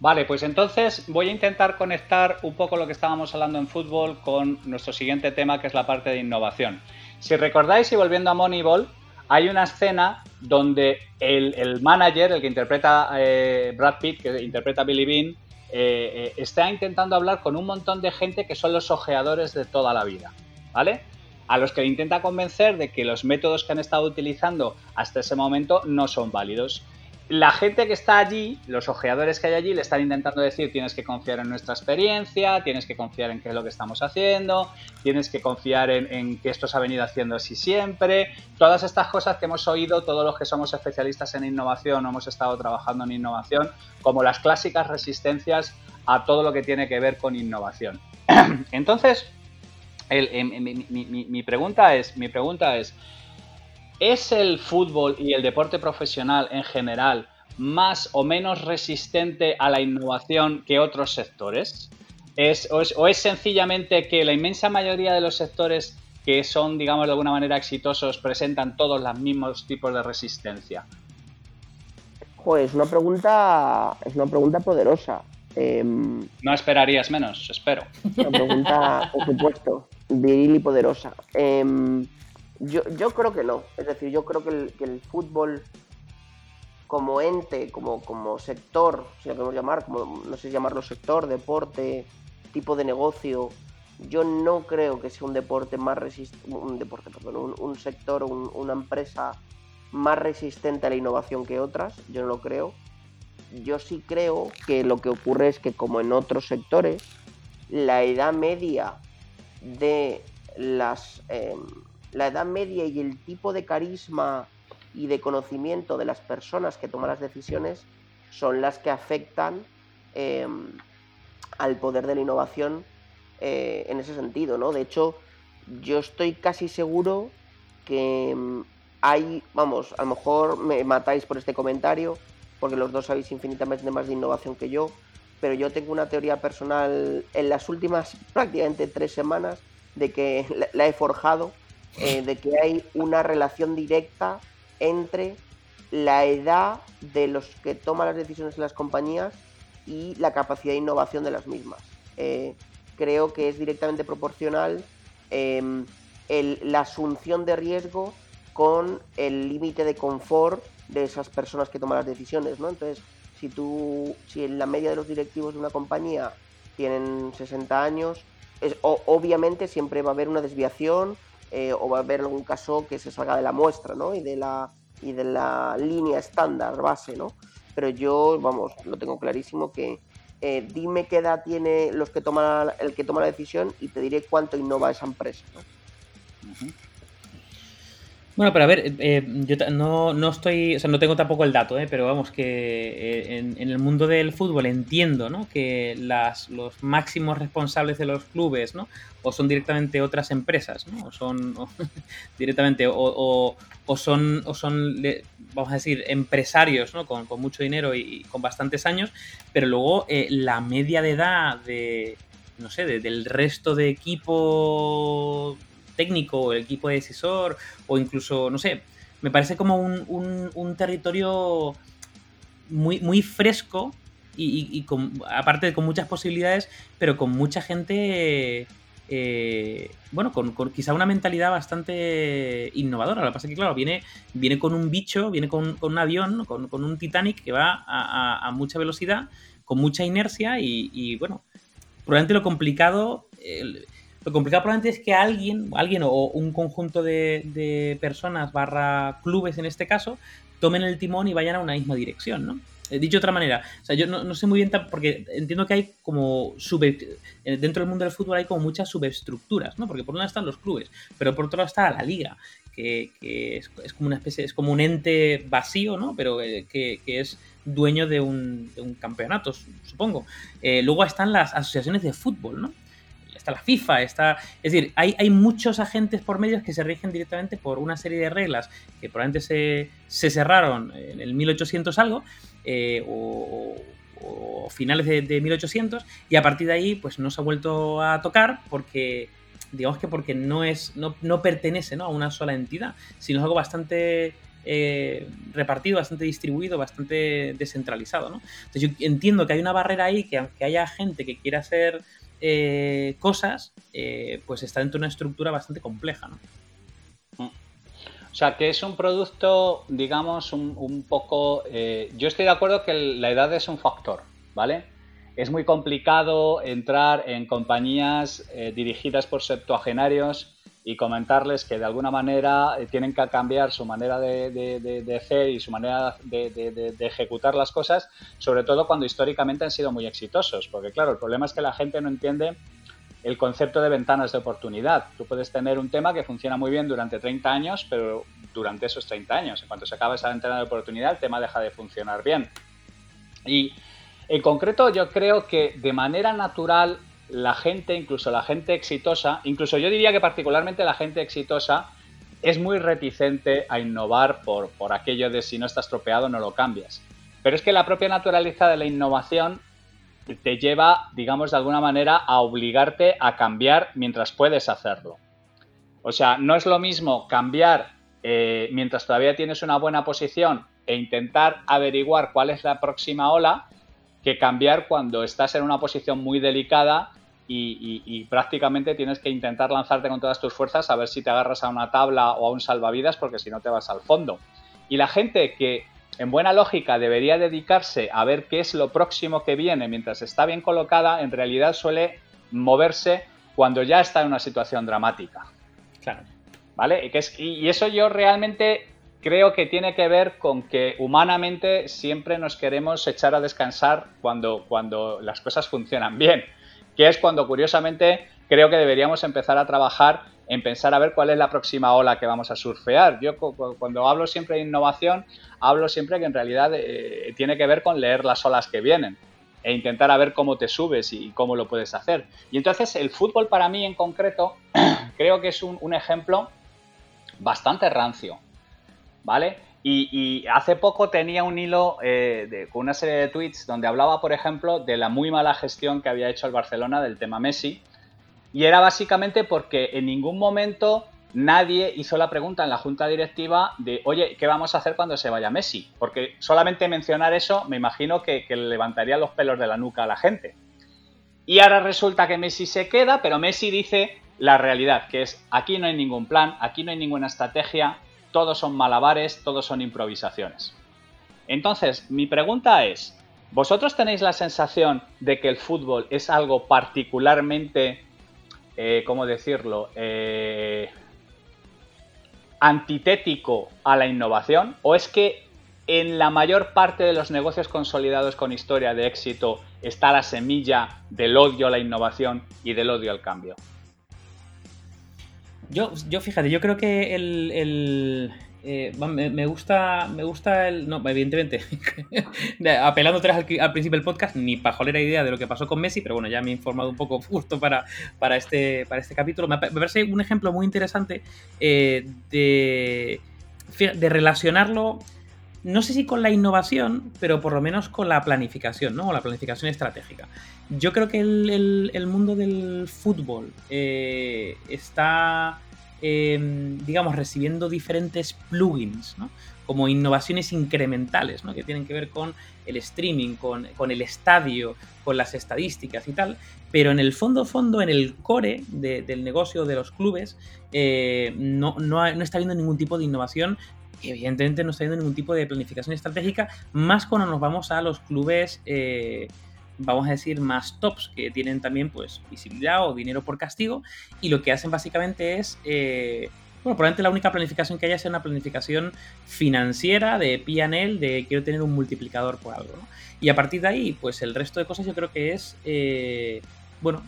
Vale, pues entonces voy a intentar conectar un poco lo que estábamos hablando en fútbol con nuestro siguiente tema, que es la parte de innovación. Si recordáis y volviendo a Moneyball, hay una escena donde el, manager, el que interpreta eh, Brad Pitt, que interpreta Billy Bean, eh, eh, está intentando hablar con un montón de gente que son los ojeadores de toda la vida, ¿vale? a los que le intenta convencer de que los métodos que han estado utilizando hasta ese momento no son válidos. La gente que está allí, los ojeadores que hay allí, le están intentando decir tienes que confiar en nuestra experiencia, tienes que confiar en qué es lo que estamos haciendo, tienes que confiar en, que esto se ha venido haciendo así siempre. Todas estas cosas que hemos oído todos los que somos especialistas en innovación o hemos estado trabajando en innovación, como las clásicas resistencias a todo lo que tiene que ver con innovación. Entonces, mi, pregunta es, mi pregunta es, ¿es el fútbol y el deporte profesional en general más o menos resistente a la innovación que otros sectores? ¿Es, o, es, sencillamente que la inmensa mayoría de los sectores que son, digamos, de alguna manera exitosos presentan todos los mismos tipos de resistencia? Pues una pregunta, es una pregunta poderosa. Em, no esperarías menos, espero. Una pregunta, por supuesto viril y poderosa. Em, yo, yo, creo que no. Es decir, yo creo que el, fútbol como ente, como, como sector, si lo queremos llamar, como no sé llamarlo sector, deporte, tipo de negocio, yo no creo que sea un deporte más resistente, un deporte, perdón, un, sector, una empresa más resistente a la innovación que otras, yo no lo creo. Yo sí creo que lo que ocurre es que como en otros sectores, la edad media de las, em, la edad media y el tipo de carisma y de conocimiento de las personas que toman las decisiones son las que afectan em, al poder de la innovación eh, en ese sentido, ¿no? De hecho, yo estoy casi seguro que em, hay, vamos, a lo mejor me matáis por este comentario, porque los dos sabéis infinitamente más de innovación que yo, pero yo tengo una teoría personal en las últimas prácticamente tres semanas de que la, he forjado, eh, de que hay una relación directa entre la edad de los que toman las decisiones en las compañías y la capacidad de innovación de las mismas. Eh, creo que es directamente proporcional em, la asunción de riesgo con el límite de confort de esas personas que toman las decisiones, ¿no? Entonces, si tú, si en la media de los directivos de una compañía tienen 60 años, es, obviamente siempre va a haber una desviación eh, o va a haber algún caso que se salga de la muestra, ¿no? Y de la, y de la línea estándar base, ¿no? Pero yo, vamos, lo tengo clarísimo que eh, dime qué edad tiene los que toman el que toma la decisión y te diré cuánto innova esa empresa, ¿no? Bueno, pero a ver, eh, yo no, no, estoy, o sea, no tengo tampoco el dato, ¿eh? pero vamos, que eh, en, el mundo del fútbol entiendo, ¿no? Que las, los máximos responsables de los clubes, ¿no? O son directamente otras empresas, ¿no? O son directamente, o, o, son, o son, vamos a decir, empresarios, ¿no? Con, con mucho dinero y, con bastantes años, pero luego eh, la media de edad de, no sé, del resto de equipo técnico o el equipo decisor o incluso, no sé, me parece como un, territorio muy, muy fresco y, con, aparte con muchas posibilidades, pero con mucha gente, eh, bueno, con, quizá una mentalidad bastante innovadora. Lo que pasa es que, claro, viene, viene con un bicho, viene con, un avión, con, un Titanic que va a, mucha velocidad, con mucha inercia y, bueno, probablemente lo complicado... Lo complicado probablemente es que alguien, alguien o un conjunto de, personas barra clubes en este caso, tomen el timón y vayan a una misma dirección, ¿no? Eh, dicho de otra manera, o sea, yo no, sé muy bien, porque entiendo que hay como sube, eh, dentro del mundo del fútbol hay como muchas subestructuras, ¿no? Porque por un lado están los clubes, pero por otro lado está la liga, que, es, como una especie, es como un ente vacío, ¿no? Pero eh, que, es dueño de un, campeonato, supongo. luego están las asociaciones de fútbol, ¿no? Está la FIFA, está... Es decir, hay, hay muchos agentes por medios que se rigen directamente por una serie de reglas que probablemente se, se cerraron en el 1800 algo, eh, o, finales de, 1800, y a partir de ahí pues no se ha vuelto a tocar porque digamos que porque no es no, no pertenece ¿no? a una sola entidad, sino es algo bastante eh, repartido, bastante distribuido, bastante descentralizado. ¿no? Entonces yo entiendo que hay una barrera ahí, que aunque haya gente que quiera hacer eh, cosas, eh, pues está dentro de una estructura bastante compleja, ¿no? O sea, que es un producto, digamos, un, poco... Eh, yo estoy de acuerdo que la edad es un factor, ¿vale? Es muy complicado entrar en compañías dirigidas por septuagenarios y comentarles que de alguna manera eh, tienen que cambiar su manera de, de, hacer y su manera de, ejecutar las cosas, sobre todo cuando históricamente han sido muy exitosos. Porque claro, el problema es que la gente no entiende el concepto de ventanas de oportunidad. Tú puedes tener un tema que funciona muy bien durante 30 años, pero durante esos 30 años, en cuanto se acaba esa ventana de oportunidad, el tema deja de funcionar bien. Y en concreto yo creo que de manera natural la gente, incluso la gente exitosa, incluso yo diría que particularmente la gente exitosa, es muy reticente a innovar por, por aquello de si no estás tropeado no lo cambias. Pero es que la propia naturaleza de la innovación te lleva, digamos, de alguna manera a obligarte a cambiar mientras puedes hacerlo. O sea, no es lo mismo cambiar eh, mientras todavía tienes una buena posición e intentar averiguar cuál es la próxima ola que cambiar cuando estás en una posición muy delicada y, prácticamente tienes que intentar lanzarte con todas tus fuerzas a ver si te agarras a una tabla o a un salvavidas porque si no te vas al fondo. Y la gente que en buena lógica debería dedicarse a ver qué es lo próximo que viene mientras está bien colocada, en realidad suele moverse cuando ya está en una situación dramática. Claro. ¿Vale? Y, y eso yo realmente creo que tiene que ver con que humanamente siempre nos queremos echar a descansar cuando, cuando las cosas funcionan bien que es cuando curiosamente creo que deberíamos empezar a trabajar en pensar a ver cuál es la próxima ola que vamos a surfear. Yo cuando hablo siempre de innovación, hablo siempre que en realidad eh, tiene que ver con leer las olas que vienen e intentar a ver cómo te subes y cómo lo puedes hacer. Y entonces el fútbol para mí en concreto creo que es un, ejemplo bastante rancio, ¿vale? Y, hace poco tenía un hilo eh, con una serie de tweets donde hablaba, por ejemplo, de la muy mala gestión que había hecho el Barcelona del tema Messi. Y era básicamente porque en ningún momento nadie hizo la pregunta en la junta directiva de, oye, ¿qué vamos a hacer cuando se vaya Messi? Porque solamente mencionar eso me imagino que, que levantaría los pelos de la nuca a la gente. Y ahora resulta que Messi se queda, pero Messi dice la realidad, que es, aquí no hay ningún plan, aquí no hay ninguna estrategia, todos son malabares, todos son improvisaciones. Entonces, mi pregunta es, ¿vosotros tenéis la sensación de que el fútbol es algo particularmente, eh, ¿cómo decirlo?, eh, antitético a la innovación? ¿O es que en la mayor parte de los negocios consolidados con historia de éxito está la semilla del odio a la innovación y del odio al cambio? Yo, yo fíjate, yo creo que el, eh, me, gusta, me gusta el. No, evidentemente, apelando al, al, principio del podcast, ni pajolera idea de lo que pasó con Messi, pero bueno, ya me he informado un poco justo para, para, este, para este capítulo. Me, parece un ejemplo muy interesante eh, de, de relacionarlo no sé si con la innovación, pero por lo menos con la planificación, ¿no? O la planificación estratégica. Yo creo que el, mundo del fútbol eh, está Em, digamos, recibiendo diferentes plugins, ¿no? como innovaciones incrementales, ¿no? que tienen que ver con el streaming, con, el estadio, con las estadísticas y tal, pero en el fondo, fondo, en el core del negocio de los clubes, eh, no, no, está habiendo ningún tipo de innovación evidentemente no está habiendo ningún tipo de planificación estratégica, más cuando nos vamos a los clubes eh, vamos a decir, más tops que tienen también pues visibilidad o dinero por castigo y lo que hacen básicamente es, eh, bueno, probablemente la única planificación que haya sea una planificación financiera de P&L, de quiero tener un multiplicador por algo, ¿no? Y a partir de ahí, pues el resto de cosas yo creo que es, eh, bueno,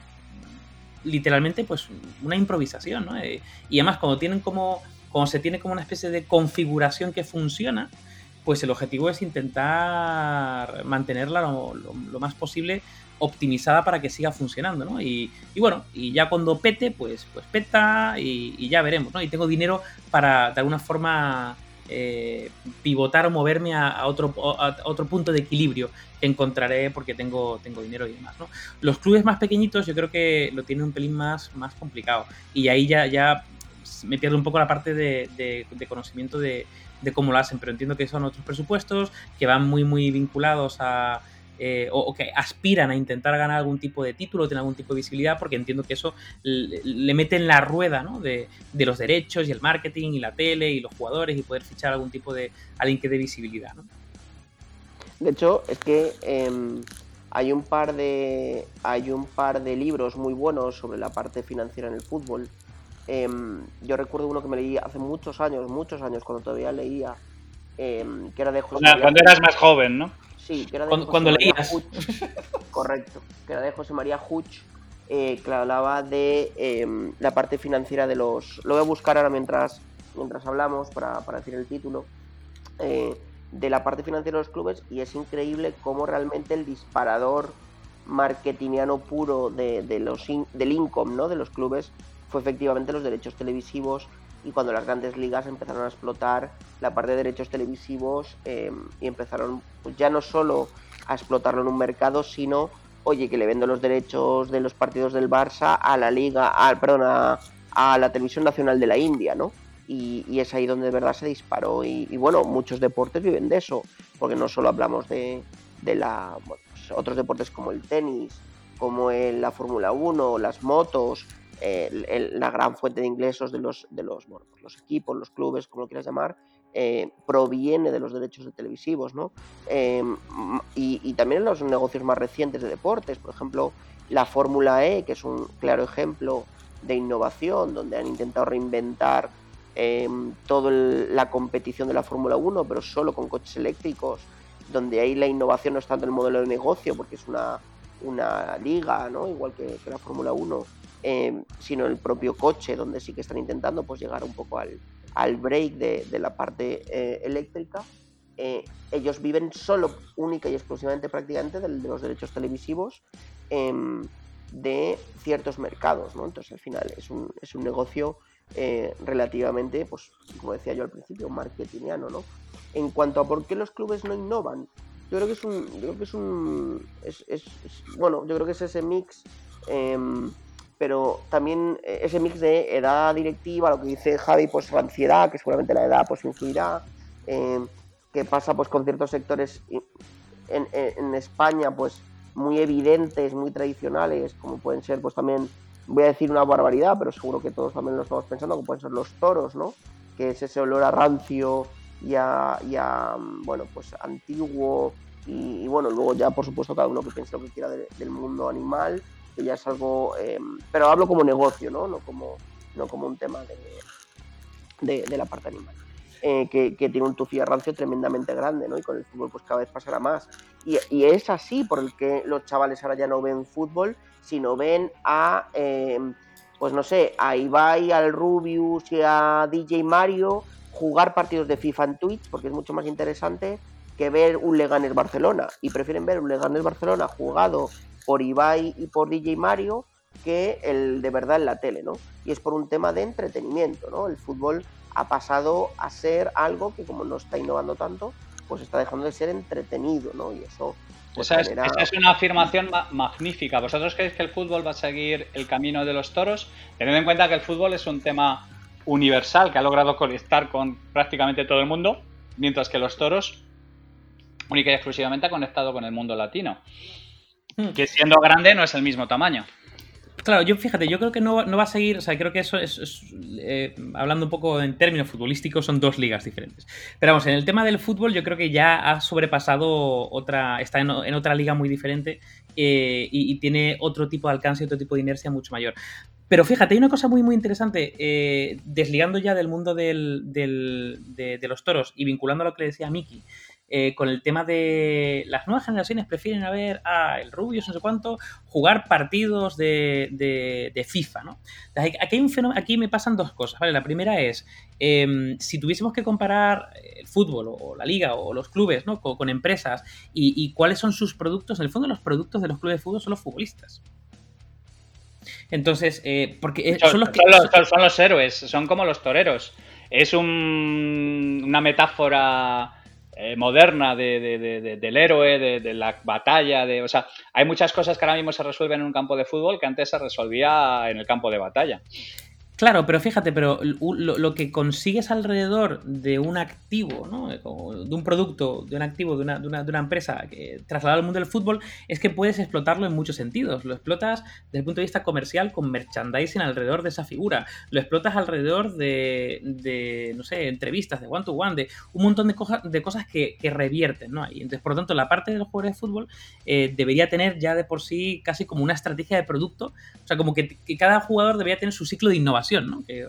literalmente pues una improvisación, ¿no? Eh, y además cuando tienen como, cuando se tiene como una especie de configuración que funciona, pues el objetivo es intentar mantenerla lo, más posible optimizada para que siga funcionando, ¿no? Y, bueno, y ya cuando pete, pues, pues peta y, ya veremos, ¿no? Y tengo dinero para de alguna forma eh, pivotar o moverme a, otro, punto de equilibrio que encontraré porque tengo, tengo dinero y demás, ¿no? Los clubes más pequeñitos yo creo que lo tienen un pelín más, más complicado y ahí ya, ya me pierdo un poco la parte de conocimiento de, de cómo lo hacen, pero entiendo que son otros presupuestos que van muy, muy vinculados a, eh, o, que aspiran a intentar ganar algún tipo de título, tener algún tipo de visibilidad, porque entiendo que eso le, mete en la rueda ¿no? de, los derechos y el marketing y la tele y los jugadores y poder fichar algún tipo de alguien que dé visibilidad. ¿no? De hecho, es que em, hay un par de hay un par de libros muy buenos sobre la parte financiera en el fútbol Em, yo recuerdo uno que me leí hace muchos años, muchos años, cuando todavía leía, em, que era de José María Cuando eras más joven, ¿no? Sí, que era de cuando, José María leías. correcto, que era de José María Huch, eh, que hablaba de em, la parte financiera de los... Lo voy a buscar ahora mientras, mientras hablamos para, para decir el título. Eh, de la parte financiera de los clubes y es increíble cómo realmente el disparador marketingiano puro de, de los del income ¿no? de los clubes fue efectivamente los derechos televisivos y cuando las grandes ligas empezaron a explotar la parte de derechos televisivos em, y empezaron pues, ya no solo a explotarlo en un mercado, sino, oye, que le vendo los derechos de los partidos del Barça a la liga, a, perdón, a, la televisión nacional de la India, ¿no? Y, es ahí donde de verdad se disparó y, bueno, muchos deportes viven de eso, porque no solo hablamos de, la, pues, otros deportes como el tenis, como la Fórmula 1, las motos, la gran fuente de ingresos de los, de los, pues los equipos, los clubes, como lo quieras llamar, eh, proviene de los derechos de televisivos, ¿no? Em, y, también en los negocios más recientes de deportes, por ejemplo, la Fórmula E, que es un claro ejemplo de innovación, donde han intentado reinventar em, toda la competición de la Fórmula 1, pero solo con coches eléctricos, donde ahí la innovación no es tanto el modelo de negocio, porque es una, una liga, ¿no? Igual que, que la Fórmula 1, Em, sino el propio coche, donde sí que están intentando pues, llegar un poco al, al break de, la parte eh, eléctrica. Eh, ellos viven solo, única y exclusivamente prácticamente de, los derechos televisivos em, de ciertos mercados, ¿no? Entonces al final es un, es un negocio eh, relativamente, pues como decía yo al principio, marketingiano, ¿no? En cuanto a por qué los clubes no innovan, yo creo que es un, yo creo que es un, es, es, bueno, yo creo que es ese mix em, pero también eh, ese mix de edad directiva, lo que dice Javi, pues la ansiedad, que seguramente la edad pues influirá, eh, que pasa pues con ciertos sectores en, España pues muy evidentes, muy tradicionales, como pueden ser pues también, voy a decir una barbaridad, pero seguro que todos también lo estamos pensando, como pueden ser los toros, ¿no? Que es ese olor a rancio ya, ya bueno, pues antiguo y, bueno, luego ya por supuesto cada uno que piense lo que quiera del mundo animal, que ya es algo, em, pero hablo como negocio, ¿no? No como, no como un tema de, de, la parte animal. Eh, que, tiene un rancio tremendamente grande, ¿no? Y con el fútbol pues cada vez pasará más. Y, y, es así por el que los chavales ahora ya no ven fútbol, sino ven a, em, pues no sé, a Ibai, al Rubius y a DJ Mario jugar partidos de FIFA en Twitch, porque es mucho más interesante que ver un Leganes Barcelona. Y prefieren ver un Leganes Barcelona jugado por Ibai y por DJ Mario que el de verdad en la tele, ¿no? Y es por un tema de entretenimiento, ¿no? El fútbol ha pasado a ser algo que como no está innovando tanto, pues está dejando de ser entretenido, ¿no? Y eso... Pues esa, es, una afirmación magnífica. ¿Vosotros creéis que el fútbol va a seguir el camino de los toros? Teniendo en cuenta que el fútbol es un tema universal que ha logrado conectar con prácticamente todo el mundo, mientras que los toros única y exclusivamente ha conectado con el mundo latino. Que siendo grande no es el mismo tamaño. Claro, yo fíjate, yo creo que no, va a seguir, o sea, creo que eso es, eh, hablando un poco en términos futbolísticos, son dos ligas diferentes. Pero vamos, en el tema del fútbol yo creo que ya ha sobrepasado otra, está en, otra liga muy diferente eh, y, tiene otro tipo de alcance, otro tipo de inercia mucho mayor. Pero fíjate, hay una cosa muy muy interesante, eh, desligando ya del mundo de, de, los toros y vinculando a lo que le decía Miki, eh, con el tema de las nuevas generaciones prefieren a ver a el Rubio, no sé cuánto, jugar partidos de, FIFA, ¿no? Aquí, un me pasan dos cosas, ¿vale? La primera es, em, si tuviésemos que comparar el fútbol o la liga o los clubes, ¿no? Con, empresas y, cuáles son sus productos, en el fondo los productos de los clubes de fútbol son los futbolistas. Entonces, eh, porque son, los son, los, héroes, son como los toreros. Es una metáfora eh, moderna de, del héroe, de, la batalla, de, o sea, hay muchas cosas que ahora mismo se resuelven en un campo de fútbol que antes se resolvía en el campo de batalla. Claro, pero fíjate, pero lo, que consigues alrededor de un activo, ¿no? de un producto, de un activo, de una, de empresa que trasladado al mundo del fútbol, es que puedes explotarlo en muchos sentidos. Lo explotas desde el punto de vista comercial con merchandising alrededor de esa figura. Lo explotas alrededor de, de no sé, entrevistas, de one-to-one, de un montón de, cosas, de cosas que, revierten, ¿no? Y entonces, por lo tanto, la parte del juego de fútbol eh, debería tener ya de por sí casi como una estrategia de producto. O sea, como que, que cada jugador debería tener su ciclo de innovación que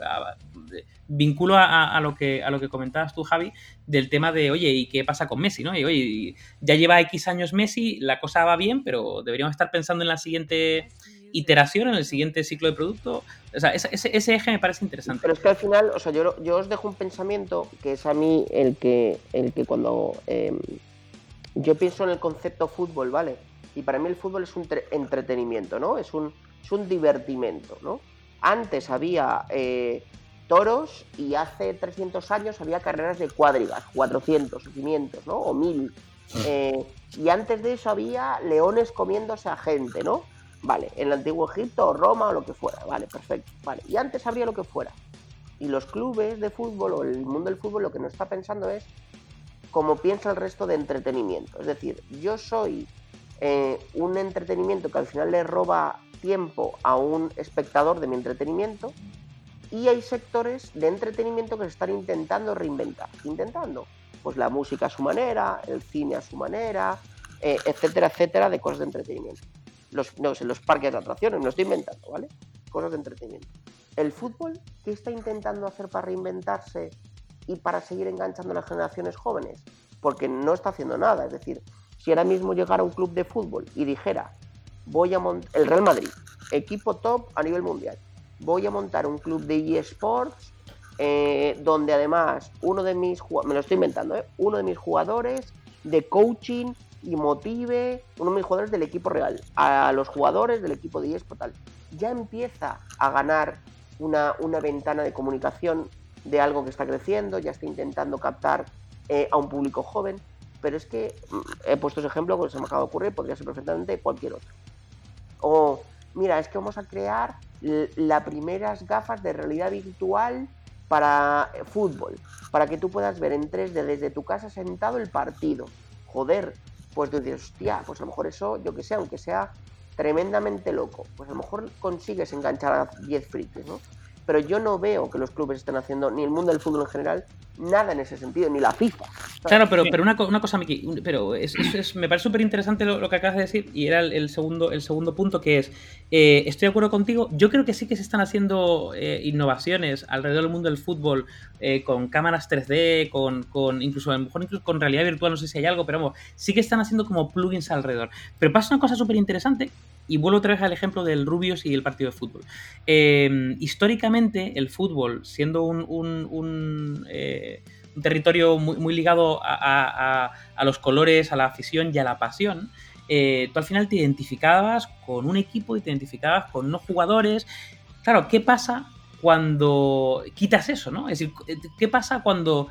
vinculo a, lo que, a lo que comentabas tú, Javi, del tema de, oye, ¿y qué pasa con Messi? ¿no? Y oye, ya lleva X años Messi, la cosa va bien, pero deberíamos estar pensando en la siguiente iteración, en el siguiente ciclo de producto. O sea, ese, eje me parece interesante. Pero es que al final, o sea, yo, yo os dejo un pensamiento que es a mí el que, el que cuando em, yo pienso en el concepto fútbol, ¿vale? Y para mí el fútbol es un entretenimiento, ¿no? Es un, es un divertimento, ¿no? Antes había eh, toros y hace 300 años había carreras de cuadrigas, 400 o 500, ¿no? O 1000. Ah. Eh, y antes de eso había leones comiéndose a gente, ¿no? Vale, en el antiguo Egipto o Roma o lo que fuera, vale, perfecto. Vale, y antes habría lo que fuera. Y los clubes de fútbol o el mundo del fútbol lo que no está pensando es cómo piensa el resto de entretenimiento. Es decir, yo soy eh, un entretenimiento que al final le roba tiempo a un espectador de mi entretenimiento y hay sectores de entretenimiento que se están intentando reinventar. Intentando, pues la música a su manera, el cine a su manera, eh, etcétera, etcétera, de cosas de entretenimiento. Los, no sé, los parques de atracciones, lo estoy inventando, ¿vale? Cosas de entretenimiento. El fútbol, ¿qué está intentando hacer para reinventarse y para seguir enganchando a las generaciones jóvenes? Porque no está haciendo nada. Es decir, si ahora mismo llegara un club de fútbol y dijera, voy a montar, el Real Madrid, equipo top a nivel mundial, voy a montar un club de eSports eh, donde además uno de mis, me lo estoy inventando, ¿eh? uno de mis jugadores de coaching y motive, uno de mis jugadores del equipo real, a los jugadores del equipo de eSports, tal. Ya empieza a ganar una, una ventana de comunicación de algo que está creciendo, ya está intentando captar eh, a un público joven, pero es que mm, he puesto ese ejemplo que se me acaba de ocurrir, podría ser perfectamente cualquier otro. O, mira, es que vamos a crear las primeras gafas de realidad virtual para eh, fútbol, para que tú puedas ver en 3D desde tu casa sentado el partido. Joder, pues tú dices, hostia, pues a lo mejor eso, yo que sé, aunque sea tremendamente loco, pues a lo mejor consigues enganchar a 10 frikis, ¿no? Pero yo no veo que los clubes estén haciendo, ni el mundo del fútbol en general, nada en ese sentido, ni la FIFA. Claro, pero, pero una, una cosa, Miki, pero es, me parece súper interesante lo, que acabas de decir y era el, segundo, el segundo punto que es, eh, estoy de acuerdo contigo, yo creo que sí que se están haciendo eh, innovaciones alrededor del mundo del fútbol eh, con cámaras 3D, con, con, incluso a lo mejor incluso con realidad virtual, no sé si hay algo, pero vamos, sí que están haciendo como plugins alrededor. Pero pasa una cosa súper interesante y vuelvo otra vez al ejemplo del Rubius y el partido de fútbol. Em, históricamente, el fútbol, siendo un, eh, territorio muy, ligado a, los colores, a la afición y a la pasión, eh, tú al final te identificabas con un equipo y te identificabas con unos jugadores. Claro, ¿qué pasa cuando quitas eso, no? Es decir, ¿qué pasa cuando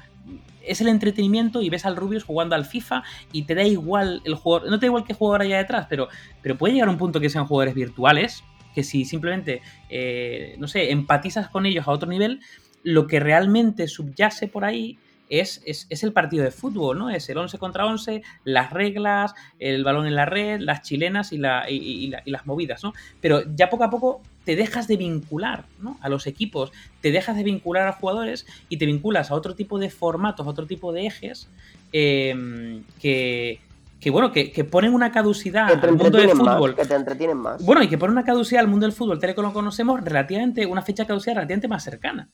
es el entretenimiento y ves al Rubius jugando al FIFA y te da igual el jugador, no te da igual qué jugador haya detrás, pero, pero puede llegar a un punto que sean jugadores virtuales, que si simplemente, eh, no sé, empatizas con ellos a otro nivel, lo que realmente subyace por ahí es, es, el partido de fútbol, ¿no? Es el 11 contra 11, las reglas, el balón en la red, las chilenas y, la, y, las movidas, ¿no? Pero ya poco a poco te dejas de vincular ¿no? a los equipos, te dejas de vincular a jugadores y te vinculas a otro tipo de formatos, a otro tipo de ejes em, que, que bueno, que, ponen una caducidad al mundo del fútbol. que te entretienen más. Bueno, y que ponen una caducidad al mundo del fútbol, tal y como lo conocemos, relativamente, una fecha de caducidad relativamente más cercana.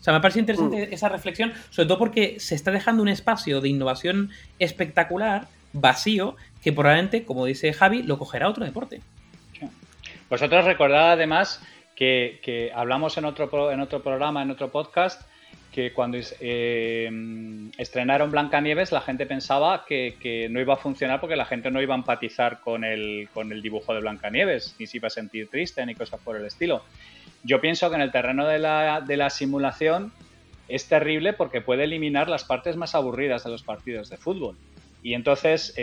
O sea, me parece interesante mm. esa reflexión, sobre todo porque se está dejando un espacio de innovación espectacular, vacío, que probablemente, como dice Javi, lo cogerá otro deporte. Vosotros recordad además que, hablamos en otro, en otro programa, en otro podcast, que cuando eh, estrenaron Blancanieves la gente pensaba que, no iba a funcionar porque la gente no iba a empatizar con el, con el dibujo de Blancanieves, ni se iba a sentir triste ni cosas por el estilo. Yo pienso que en el terreno de la, simulación es terrible porque puede eliminar las partes más aburridas de los partidos de fútbol. Y entonces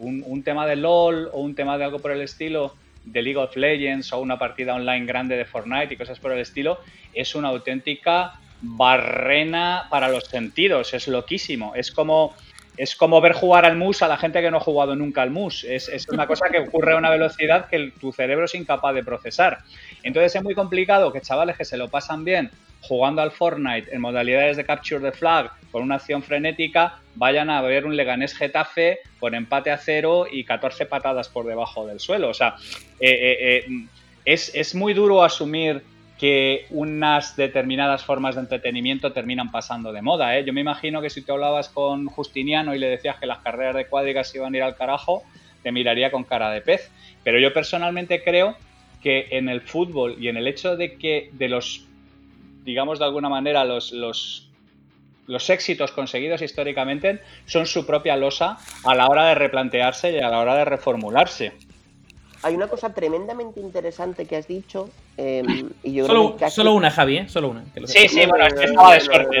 un, tema de LOL o un tema de algo por el estilo de League of Legends o una partida online grande de Fortnite y cosas por el estilo es una auténtica barrena para los sentidos, es loquísimo. Es como, es como ver jugar al mus a la gente que no ha jugado nunca al mus. Es, una cosa que ocurre a una velocidad que tu cerebro es incapaz de procesar. Entonces es muy complicado que chavales que se lo pasan bien jugando al Fortnite en modalidades de Capture the Flag con una acción frenética vayan a ver un Leganés Getafe con empate a cero y 14 patadas por debajo del suelo. O sea, eh, eh, eh, es muy duro asumir que unas determinadas formas de entretenimiento terminan pasando de moda. Yo me imagino que si te hablabas con Justiniano y le decías que las carreras de cuadrigas iban a ir al carajo, te miraría con cara de pez. Pero yo personalmente creo que en el fútbol y en el hecho de que de los, digamos de alguna manera, los, los, los éxitos conseguidos históricamente son su propia losa a la hora de replantearse y a la hora de reformularse. Hay una cosa tremendamente interesante que has dicho. Em, y yo solo, solo una, Javi, ¿eh? Solo una. sí, sí, bueno, es que estaba de suerte.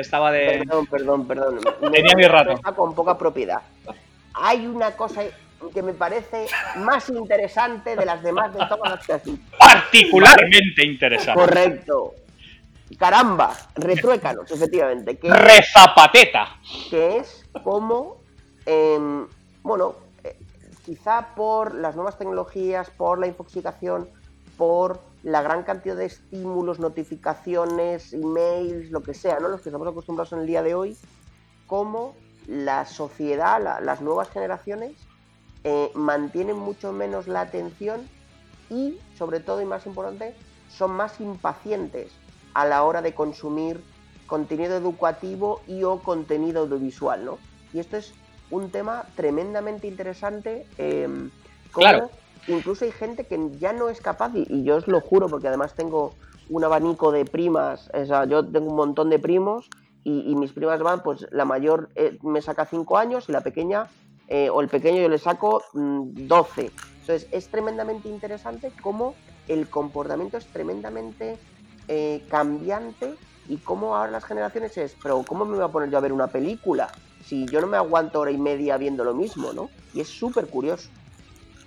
estaba, de, Perdón, perdón, perdón. Tenía mi rato. Con poca propiedad. Hay una cosa que me parece más interesante de las demás de todas las que has Particularmente interesante. Correcto. Caramba, retruécanos, efectivamente. Que Rezapateta. Que es como, em, bueno, quizá por las nuevas tecnologías, por la infoxicación, por la gran cantidad de estímulos, notificaciones, emails, lo que sea, ¿no? Los que estamos acostumbrados en el día de hoy, como la sociedad, las nuevas generaciones eh, mantienen mucho menos la atención y, sobre todo y más importante, son más impacientes a la hora de consumir contenido educativo y o contenido audiovisual, ¿no? Y esto es un tema tremendamente interesante. Em, claro. Incluso hay gente que ya no es capaz, y, yo os lo juro, porque además tengo un abanico de primas, o sea, yo tengo un montón de primos y, mis primas van, pues la mayor eh, me saca 5 años y la pequeña eh, o el pequeño yo le saco 12. Mm, Entonces es tremendamente interesante cómo el comportamiento es tremendamente eh, cambiante y cómo ahora las generaciones es, pero ¿cómo me voy a poner yo a ver una película? Si yo no me aguanto hora y media viendo lo mismo, ¿no? Y es súper curioso.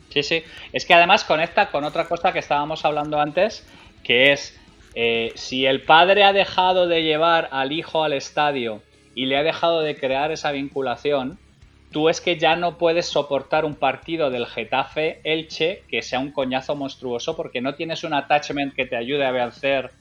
Sí, sí. Es que además conecta con otra cosa que estábamos hablando antes, que es eh, si el padre ha dejado de llevar al hijo al estadio y le ha dejado de crear esa vinculación, tú es que ya no puedes soportar un partido del Getafe Elche que sea un coñazo monstruoso porque no tienes un attachment que te ayude a vencer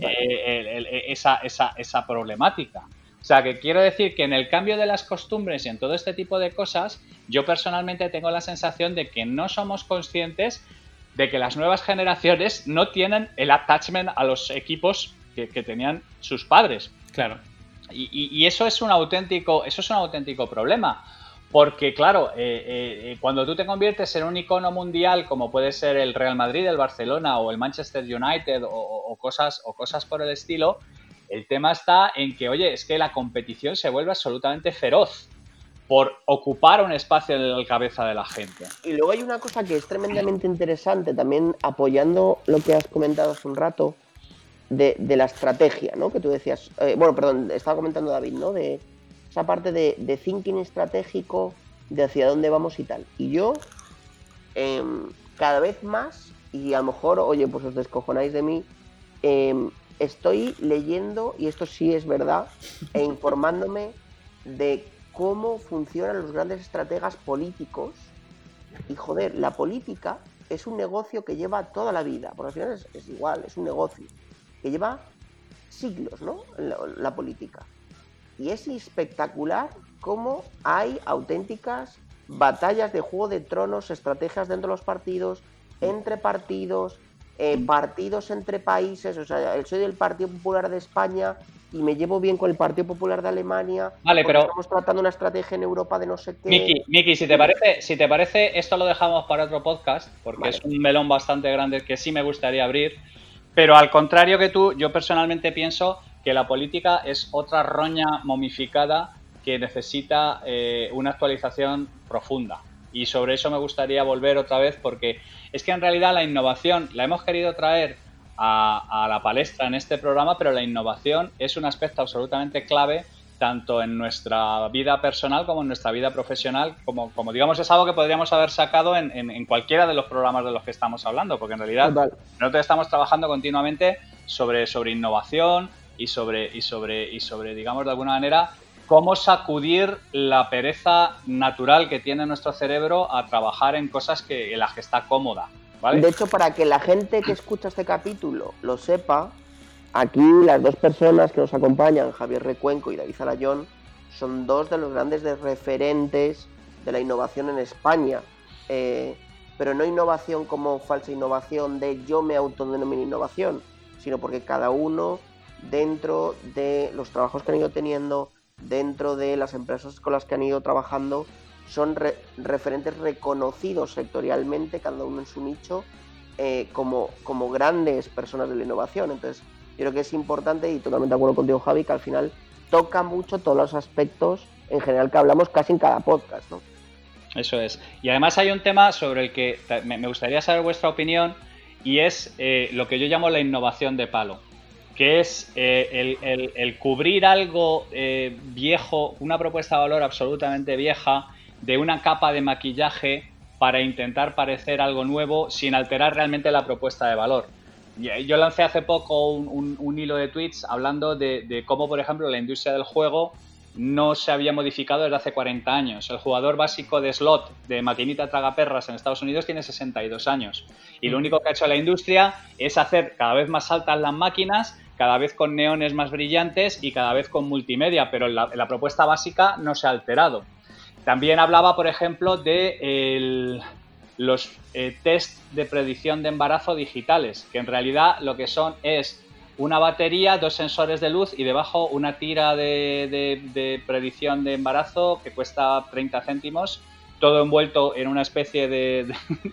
eh, esa, esa, esa problemática. O sea, que quiero decir que en el cambio de las costumbres y en todo este tipo de cosas, yo personalmente tengo la sensación de que no somos conscientes de que las nuevas generaciones no tienen el attachment a los equipos que, tenían sus padres. Claro. Y, eso es un auténtico, eso es un auténtico problema. Porque, claro, eh, eh, cuando tú te conviertes en un icono mundial, como puede ser el Real Madrid, el Barcelona o el Manchester United o, cosas, o cosas por el estilo, el tema está en que, oye, es que la competición se vuelve absolutamente feroz por ocupar un espacio en la cabeza de la gente. Y luego hay una cosa que es tremendamente interesante, también apoyando lo que has comentado hace un rato, de, la estrategia, ¿no? Que tú decías, eh, bueno, perdón, estaba comentando David, ¿no? De esa parte de, thinking estratégico, de hacia dónde vamos y tal. Y yo, em, cada vez más, y a lo mejor, oye, pues os descojonáis de mí, em, estoy leyendo, y esto sí es verdad, e informándome de cómo funcionan los grandes estrategas políticos. Y joder, la política es un negocio que lleva toda la vida, por al final es, igual, es un negocio que lleva siglos, ¿no? La, política. Y es espectacular cómo hay auténticas batallas de juego de tronos, estrategias dentro de los partidos, entre partidos, eh, partidos entre países. O sea, soy del Partido Popular de España y me llevo bien con el Partido Popular de Alemania. Vale, pero estamos tratando una estrategia en Europa de no sé qué. Miki, Miki, si te parece, si te parece, esto lo dejamos para otro podcast porque es un melón bastante grande que sí me gustaría abrir. Pero al contrario que tú, yo personalmente pienso que la política es otra roña momificada que necesita eh, una actualización profunda. Y sobre eso me gustaría volver otra vez porque es que en realidad la innovación la hemos querido traer a, la palestra en este programa, pero la innovación es un aspecto absolutamente clave tanto en nuestra vida personal como en nuestra vida profesional, como, como digamos es algo que podríamos haber sacado en, cualquiera de los programas de los que estamos hablando, porque en realidad nosotros estamos trabajando continuamente sobre, sobre innovación y sobre, y sobre, y sobre, digamos, de alguna manera, cómo sacudir la pereza natural que tiene nuestro cerebro a trabajar en cosas que, en las que está cómoda. De hecho, para que la gente que escucha este capítulo lo sepa, aquí las dos personas que nos acompañan, Javier Recuenco y David Alayón, son dos de los grandes referentes de la innovación en España. Eh, pero no innovación como falsa innovación de yo me autodenomino innovación, sino porque cada uno dentro de los trabajos que han ido teniendo, dentro de las empresas con las que han ido trabajando, son referentes reconocidos sectorialmente, cada uno en su nicho, eh, como, como grandes personas de la innovación. Entonces, creo que es importante y totalmente de acuerdo contigo, Javi, que al final toca mucho todos los aspectos en general que hablamos casi en cada podcast, ¿no? Eso es. Y además hay un tema sobre el que me gustaría saber vuestra opinión y es eh, lo que yo llamo la innovación de palo, que es eh, el, cubrir algo viejo, una propuesta de valor absolutamente vieja, de una capa de maquillaje para intentar parecer algo nuevo sin alterar realmente la propuesta de valor. Eh, yo lancé hace poco un, hilo de tweets hablando de, cómo, por ejemplo, la industria del juego no se había modificado desde hace 40 años. El jugador básico de slot de maquinita tragaperras en Estados Unidos tiene 62 años. Y lo mm. único que ha hecho la industria es hacer cada vez más altas las máquinas, cada vez con neones más brillantes y cada vez con multimedia, pero la propuesta básica no se ha alterado. También hablaba, por ejemplo, de los eh, test de predicción de embarazo digitales, que en realidad lo que son es una batería, dos sensores de luz y debajo una tira de, predicción de embarazo que cuesta 30 céntimos, todo envuelto en una especie de,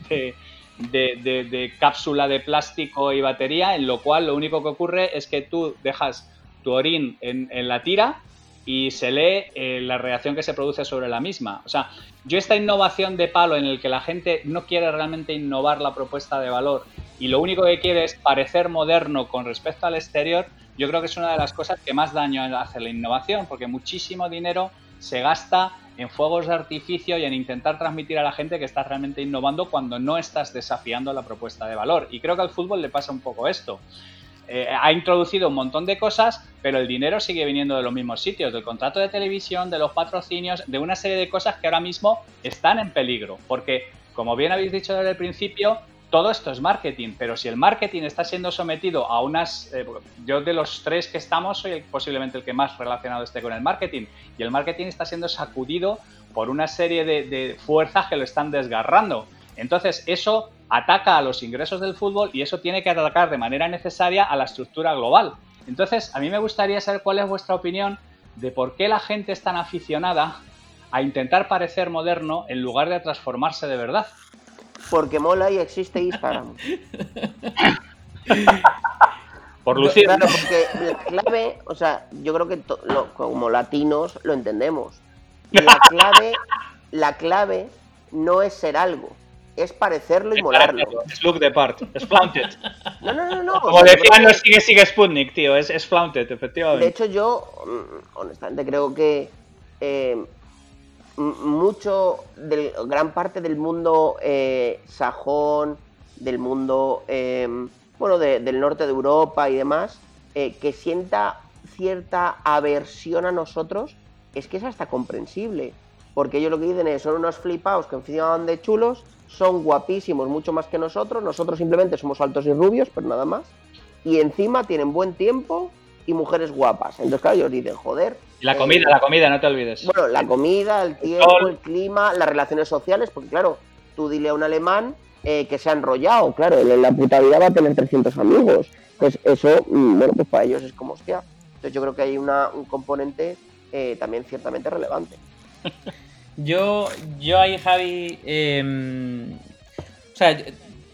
de, cápsula de plástico y batería, en lo cual lo único que ocurre es que tú dejas tu orín en, en la tira y se lee eh, la reacción que se produce sobre la misma. O sea, yo esta innovación de palo en el que la gente no quiere realmente innovar la propuesta de valor y lo único que quiere es parecer moderno con respecto al exterior, yo creo que es una de las cosas que más daño hace la innovación, porque muchísimo dinero se gasta en fuegos de artificio y en intentar transmitir a la gente que estás realmente innovando cuando no estás desafiando la propuesta de valor. Y creo que al fútbol le pasa un poco esto. eh, ha introducido un montón de cosas, pero el dinero sigue viniendo de los mismos sitios, del contrato de televisión, de los patrocinios, de una serie de cosas que ahora mismo están en peligro. Porque, como bien habéis dicho desde el principio, todo esto es marketing, pero si el marketing está siendo sometido a unas... Eh, yo de los tres que estamos soy posiblemente el que más relacionado esté con el marketing, y el marketing está siendo sacudido por una serie de fuerzas que lo están desgarrando. Entonces, eso ataca a los ingresos del fútbol y eso tiene que atacar de manera necesaria a la estructura global. Entonces, a mí me gustaría saber cuál es vuestra opinión de por qué la gente es tan aficionada a intentar parecer moderno en lugar de transformarse de verdad. Porque mola y existe Instagram. Por lucir. Claro, porque la clave, o sea, yo creo que como latinos lo entendemos. La clave, la clave no es ser algo, es parecerlo y molarlo. Es look the part, es flaunted. No, no, no, no. Como decían los sigue sigue Sputnik, tío, es, es flaunted, efectivamente. De hecho, yo, mm, honestamente, creo que eh, mucho, del, gran parte del mundo eh, sajón, del mundo, em, bueno, del norte de Europa y demás, eh, que sienta cierta aversión a nosotros, es que es hasta comprensible. Porque ellos lo que dicen es, son unos flipados que encima de chulos, son guapísimos mucho más que nosotros, nosotros simplemente somos altos y rubios, pero nada más. Y encima tienen buen tiempo y mujeres guapas. Entonces, claro, ellos dicen, joder. Y la comida, eh, la comida, no te olvides. Bueno, la comida, el tiempo, el clima, las relaciones sociales, porque claro, tú dile a un alemán eh, que se ha enrollado, claro, en la puta vida va a tener 300 amigos. Pues eso, mm, bueno, pues para ellos es como hostia. Entonces yo creo que hay una, un componente eh, también ciertamente relevante. Yo, yo ahí, Javi, em, o sea,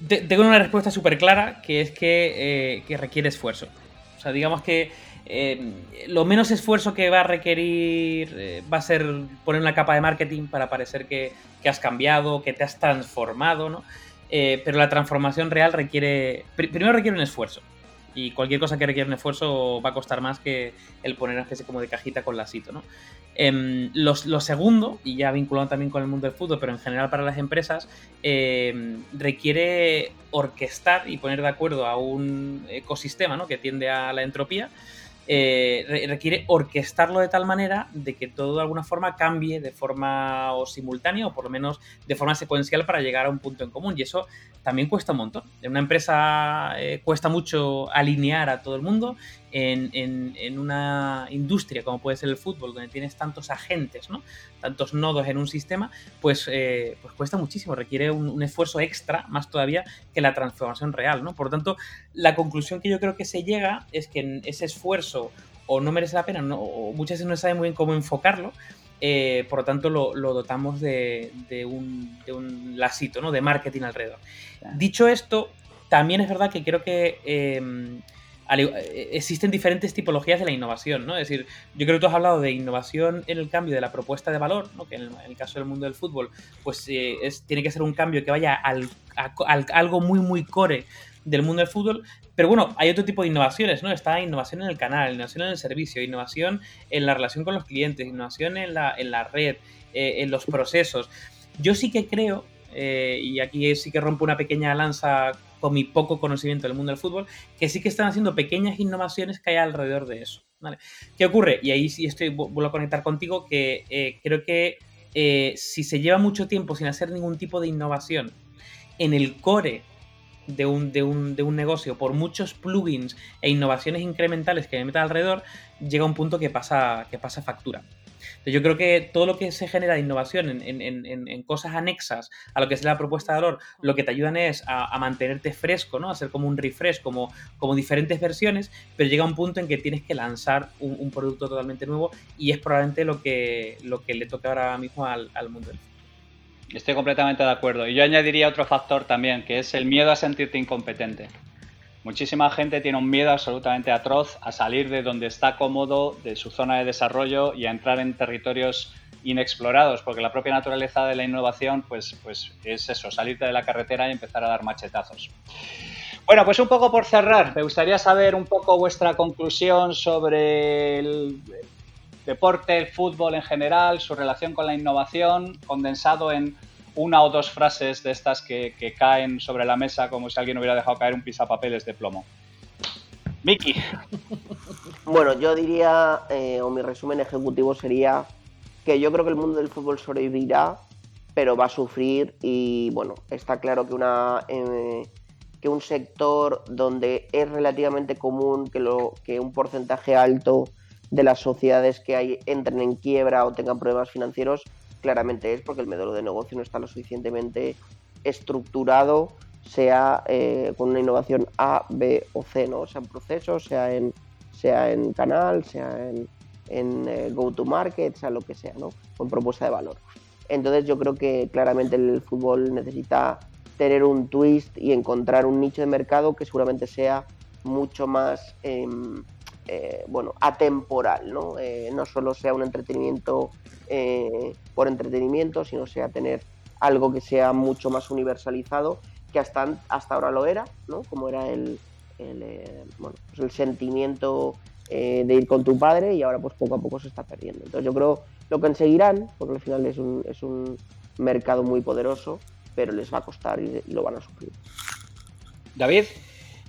tengo una respuesta súper clara, que es que, eh, requiere esfuerzo. Sea, digamos que em, lo menos esfuerzo que va a requerir eh, va a ser poner una capa de marketing para parecer que, has cambiado, que te has transformado, ¿no? Eh, pero la transformación real requiere, primero requiere un esfuerzo. Y cualquier cosa que requiera un esfuerzo va a costar más que el poner una especie como de cajita con lacito, ¿no? Eh, lo, segundo, y ya vinculado también con el mundo del fútbol, pero en general para las empresas, em, requiere orquestar y poner de acuerdo a un ecosistema ¿no? que tiende a la entropía eh, requiere orquestarlo de tal manera de que todo de alguna forma cambie de forma o simultánea o por lo menos de forma secuencial para llegar a un punto en común. Y eso también cuesta un montón. En una empresa eh, cuesta mucho alinear a todo el mundo. En, en, una industria como puede ser el fútbol, donde tienes tantos agentes, ¿no? tantos nodos en un sistema, pues, eh, pues cuesta muchísimo, requiere un, un, esfuerzo extra, más todavía que la transformación real. ¿no? Por lo tanto, la conclusión que yo creo que se llega es que ese esfuerzo o no merece la pena, o muchas veces no sabe muy bien cómo enfocarlo, eh, por lo tanto lo, dotamos de, un, de, un, lacito, ¿no? De marketing alrededor. Dicho esto, también es verdad que creo que em, eh, existen diferentes tipologías de la innovación, ¿no? Es decir, yo creo que tú has hablado de innovación en el cambio de la propuesta de valor, ¿no? Que en el, caso del mundo del fútbol, pues eh, tiene que ser un cambio que vaya al, a algo muy, muy core del mundo del fútbol. Pero bueno, hay otro tipo de innovaciones, ¿no? Está innovación en el canal, innovación en el servicio, innovación en la relación con los clientes, innovación en la, en la red, eh, en los procesos. Yo sí que creo, eh, y aquí sí que rompo una pequeña lanza con mi poco conocimiento del mundo del fútbol, que sí que están haciendo pequeñas innovaciones que hay alrededor de eso. ¿vale? ¿Qué ocurre? Y ahí sí estoy, vuelvo a conectar contigo, que eh, creo que si se lleva mucho tiempo sin hacer ningún tipo de innovación en el core de un, de, un, de un, negocio, por muchos plugins e innovaciones incrementales que me meta alrededor, llega un punto que pasa, que pasa factura. Entonces yo creo que todo lo que se genera de innovación en, en, cosas anexas a lo que es la propuesta de valor, lo que te ayudan es a, mantenerte fresco, ¿no? A hacer como un refresh, como, diferentes versiones, pero llega un punto en que tienes que lanzar un, producto totalmente nuevo y es probablemente lo que, le toca ahora mismo al, al mundo del Estoy completamente de acuerdo. Y yo añadiría otro factor también, que es el miedo a sentirte incompetente. Muchísima gente tiene un miedo absolutamente atroz a salir de donde está cómodo, de su zona de desarrollo y a entrar en territorios inexplorados, porque la propia naturaleza de la innovación pues, pues es eso, salirte de la carretera y empezar a dar machetazos. Bueno, pues un poco por cerrar, me gustaría saber un poco vuestra conclusión sobre el, deporte, el fútbol en general, su relación con la innovación, condensado en una o dos frases de estas que, caen sobre la mesa como si alguien hubiera dejado caer un pisapapeles de plomo. Miki. Bueno, yo diría, eh, o mi resumen ejecutivo sería que yo creo que el mundo del fútbol sobrevivirá, pero va a sufrir y bueno, está claro que una eh, que un sector donde es relativamente común que, lo, que un porcentaje alto de las sociedades que hay entren en quiebra o tengan problemas financieros, claramente es porque el modelo de negocio no está lo suficientemente estructurado sea eh, con una innovación A, B o C, ¿no? sea en procesos, sea en, sea en canal, sea en, en eh, go-to-market, sea lo que sea, ¿no? con propuesta de valor. Entonces yo creo que claramente el fútbol necesita tener un twist y encontrar un nicho de mercado que seguramente sea mucho más em, eh, bueno, atemporal, ¿no? no solo sea un entretenimiento por entretenimiento, sino sea tener algo que sea mucho más universalizado que hasta, hasta ahora lo era, ¿no? Como era el, el, eh, bueno, pues el sentimiento eh, de ir con tu padre y ahora pues poco a poco se está perdiendo. Entonces yo creo lo conseguirán, porque al final es un, es un mercado muy poderoso, pero les va a costar y, lo van a sufrir. David.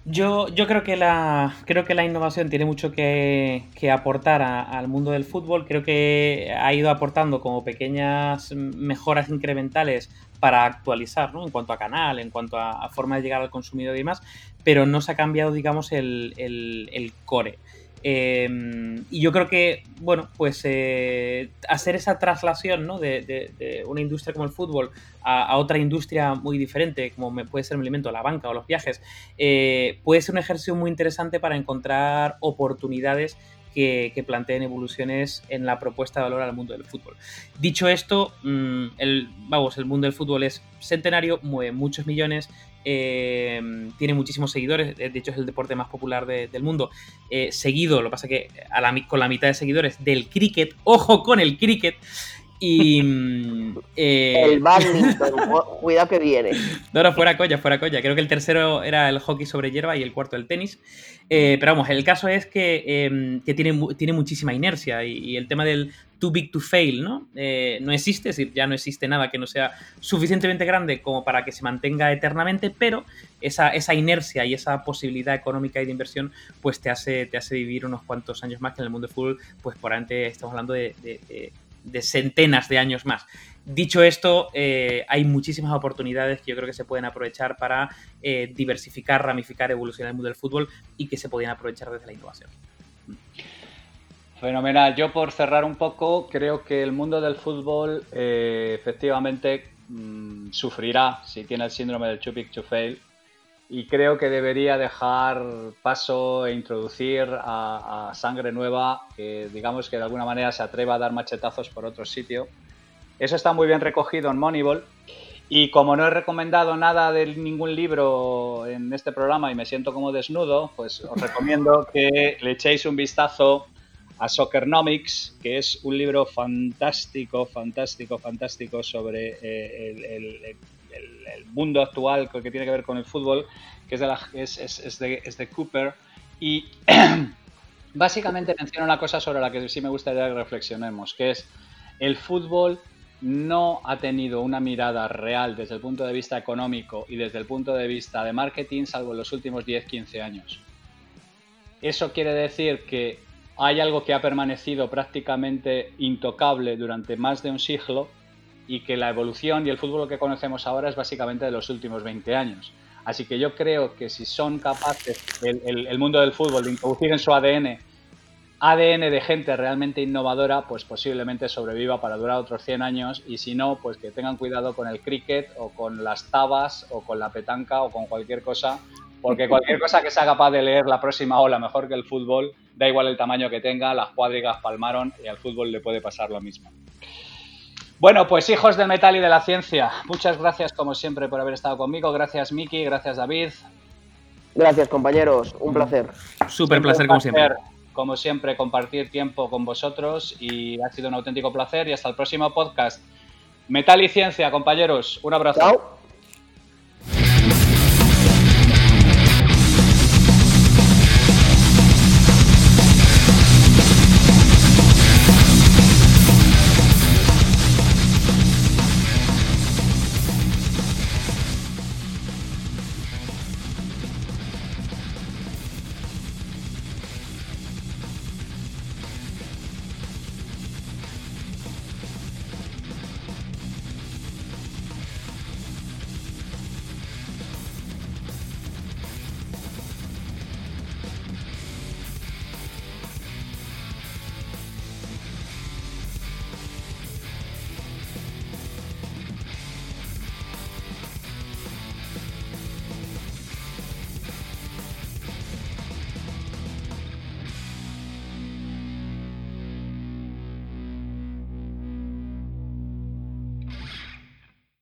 Yo, yo creo, que la, creo que la innovación tiene mucho que, aportar al mundo del fútbol. Creo que ha ido aportando como pequeñas mejoras incrementales para actualizar, ¿no? En cuanto a canal, en cuanto a, forma de llegar al consumidor y demás, pero no se ha cambiado, digamos, el, core. Em, y yo creo que, bueno, pues eh, hacer esa traslación ¿no? de, una industria como el fútbol a, otra industria muy diferente, como puede ser el elemento, la banca o los viajes, eh, puede ser un ejercicio muy interesante para encontrar oportunidades que, planteen evoluciones en la propuesta de valor al mundo del fútbol. Dicho esto, mm, el, vamos, el mundo del fútbol es centenario, mueve muchos millones, eh, tiene muchísimos seguidores, de hecho es el deporte más popular del mundo, eh, seguido, lo que pasa que con la mitad de seguidores del cricket, ojo con el cricket, y. Mm, eh, el badminton, cuidado que viene. No, no, fuera colla, fuera colla. Creo que el tercero era el hockey sobre hierba y el cuarto el tenis. Eh, pero vamos, el caso es que, em, tiene, tiene, muchísima inercia y, el tema del too big to fail, ¿no? Eh, no existe, es decir, ya no existe nada que no sea suficientemente grande como para que se mantenga eternamente, pero esa, esa inercia y esa posibilidad económica y de inversión, pues te hace, te hace vivir unos cuantos años más que en el mundo del fútbol, pues por antes estamos hablando de de centenas de años más. Dicho esto, eh, hay muchísimas oportunidades que yo creo que se pueden aprovechar para eh, diversificar, ramificar, evolucionar el mundo del fútbol y que se podían aprovechar desde la innovación. Fenomenal. Yo por cerrar un poco, creo que el mundo del fútbol eh, efectivamente mm, sufrirá si tiene el síndrome del too to fail y creo que debería dejar paso e introducir a, sangre nueva que digamos que de alguna manera se atreva a dar machetazos por otro sitio. Eso está muy bien recogido en Moneyball y como no he recomendado nada de ningún libro en este programa y me siento como desnudo, pues os recomiendo que le echéis un vistazo a Soccernomics, que es un libro fantástico, fantástico, fantástico sobre eh, el el, mundo actual que tiene que ver con el fútbol, que es de, la, es de Cooper. Y básicamente menciona una cosa sobre la que sí me gustaría que reflexionemos, que es el fútbol no ha tenido una mirada real desde el punto de vista económico y desde el punto de vista de marketing, salvo en los últimos 10-15 años. Eso quiere decir que hay algo que ha permanecido prácticamente intocable durante más de un siglo y que la evolución y el fútbol que conocemos ahora es básicamente de los últimos 20 años. Así que yo creo que si son capaces el, mundo del fútbol de introducir en su ADN ADN de gente realmente innovadora, pues posiblemente sobreviva para durar otros 100 años y si no, pues que tengan cuidado con el cricket o con las tabas o con la petanca o con cualquier cosa, porque cualquier cosa que sea capaz de leer la próxima ola mejor que el fútbol, da igual el tamaño que tenga, las cuadrigas palmaron y al fútbol le puede pasar lo mismo. Bueno, pues hijos del metal y de la ciencia, muchas gracias como siempre por haber estado conmigo. Gracias Miki, gracias David. Gracias compañeros, un placer. Súper placer como siempre. Como siempre, compartir tiempo con vosotros y ha sido un auténtico placer y hasta el próximo podcast. Metal y ciencia, compañeros. Un abrazo.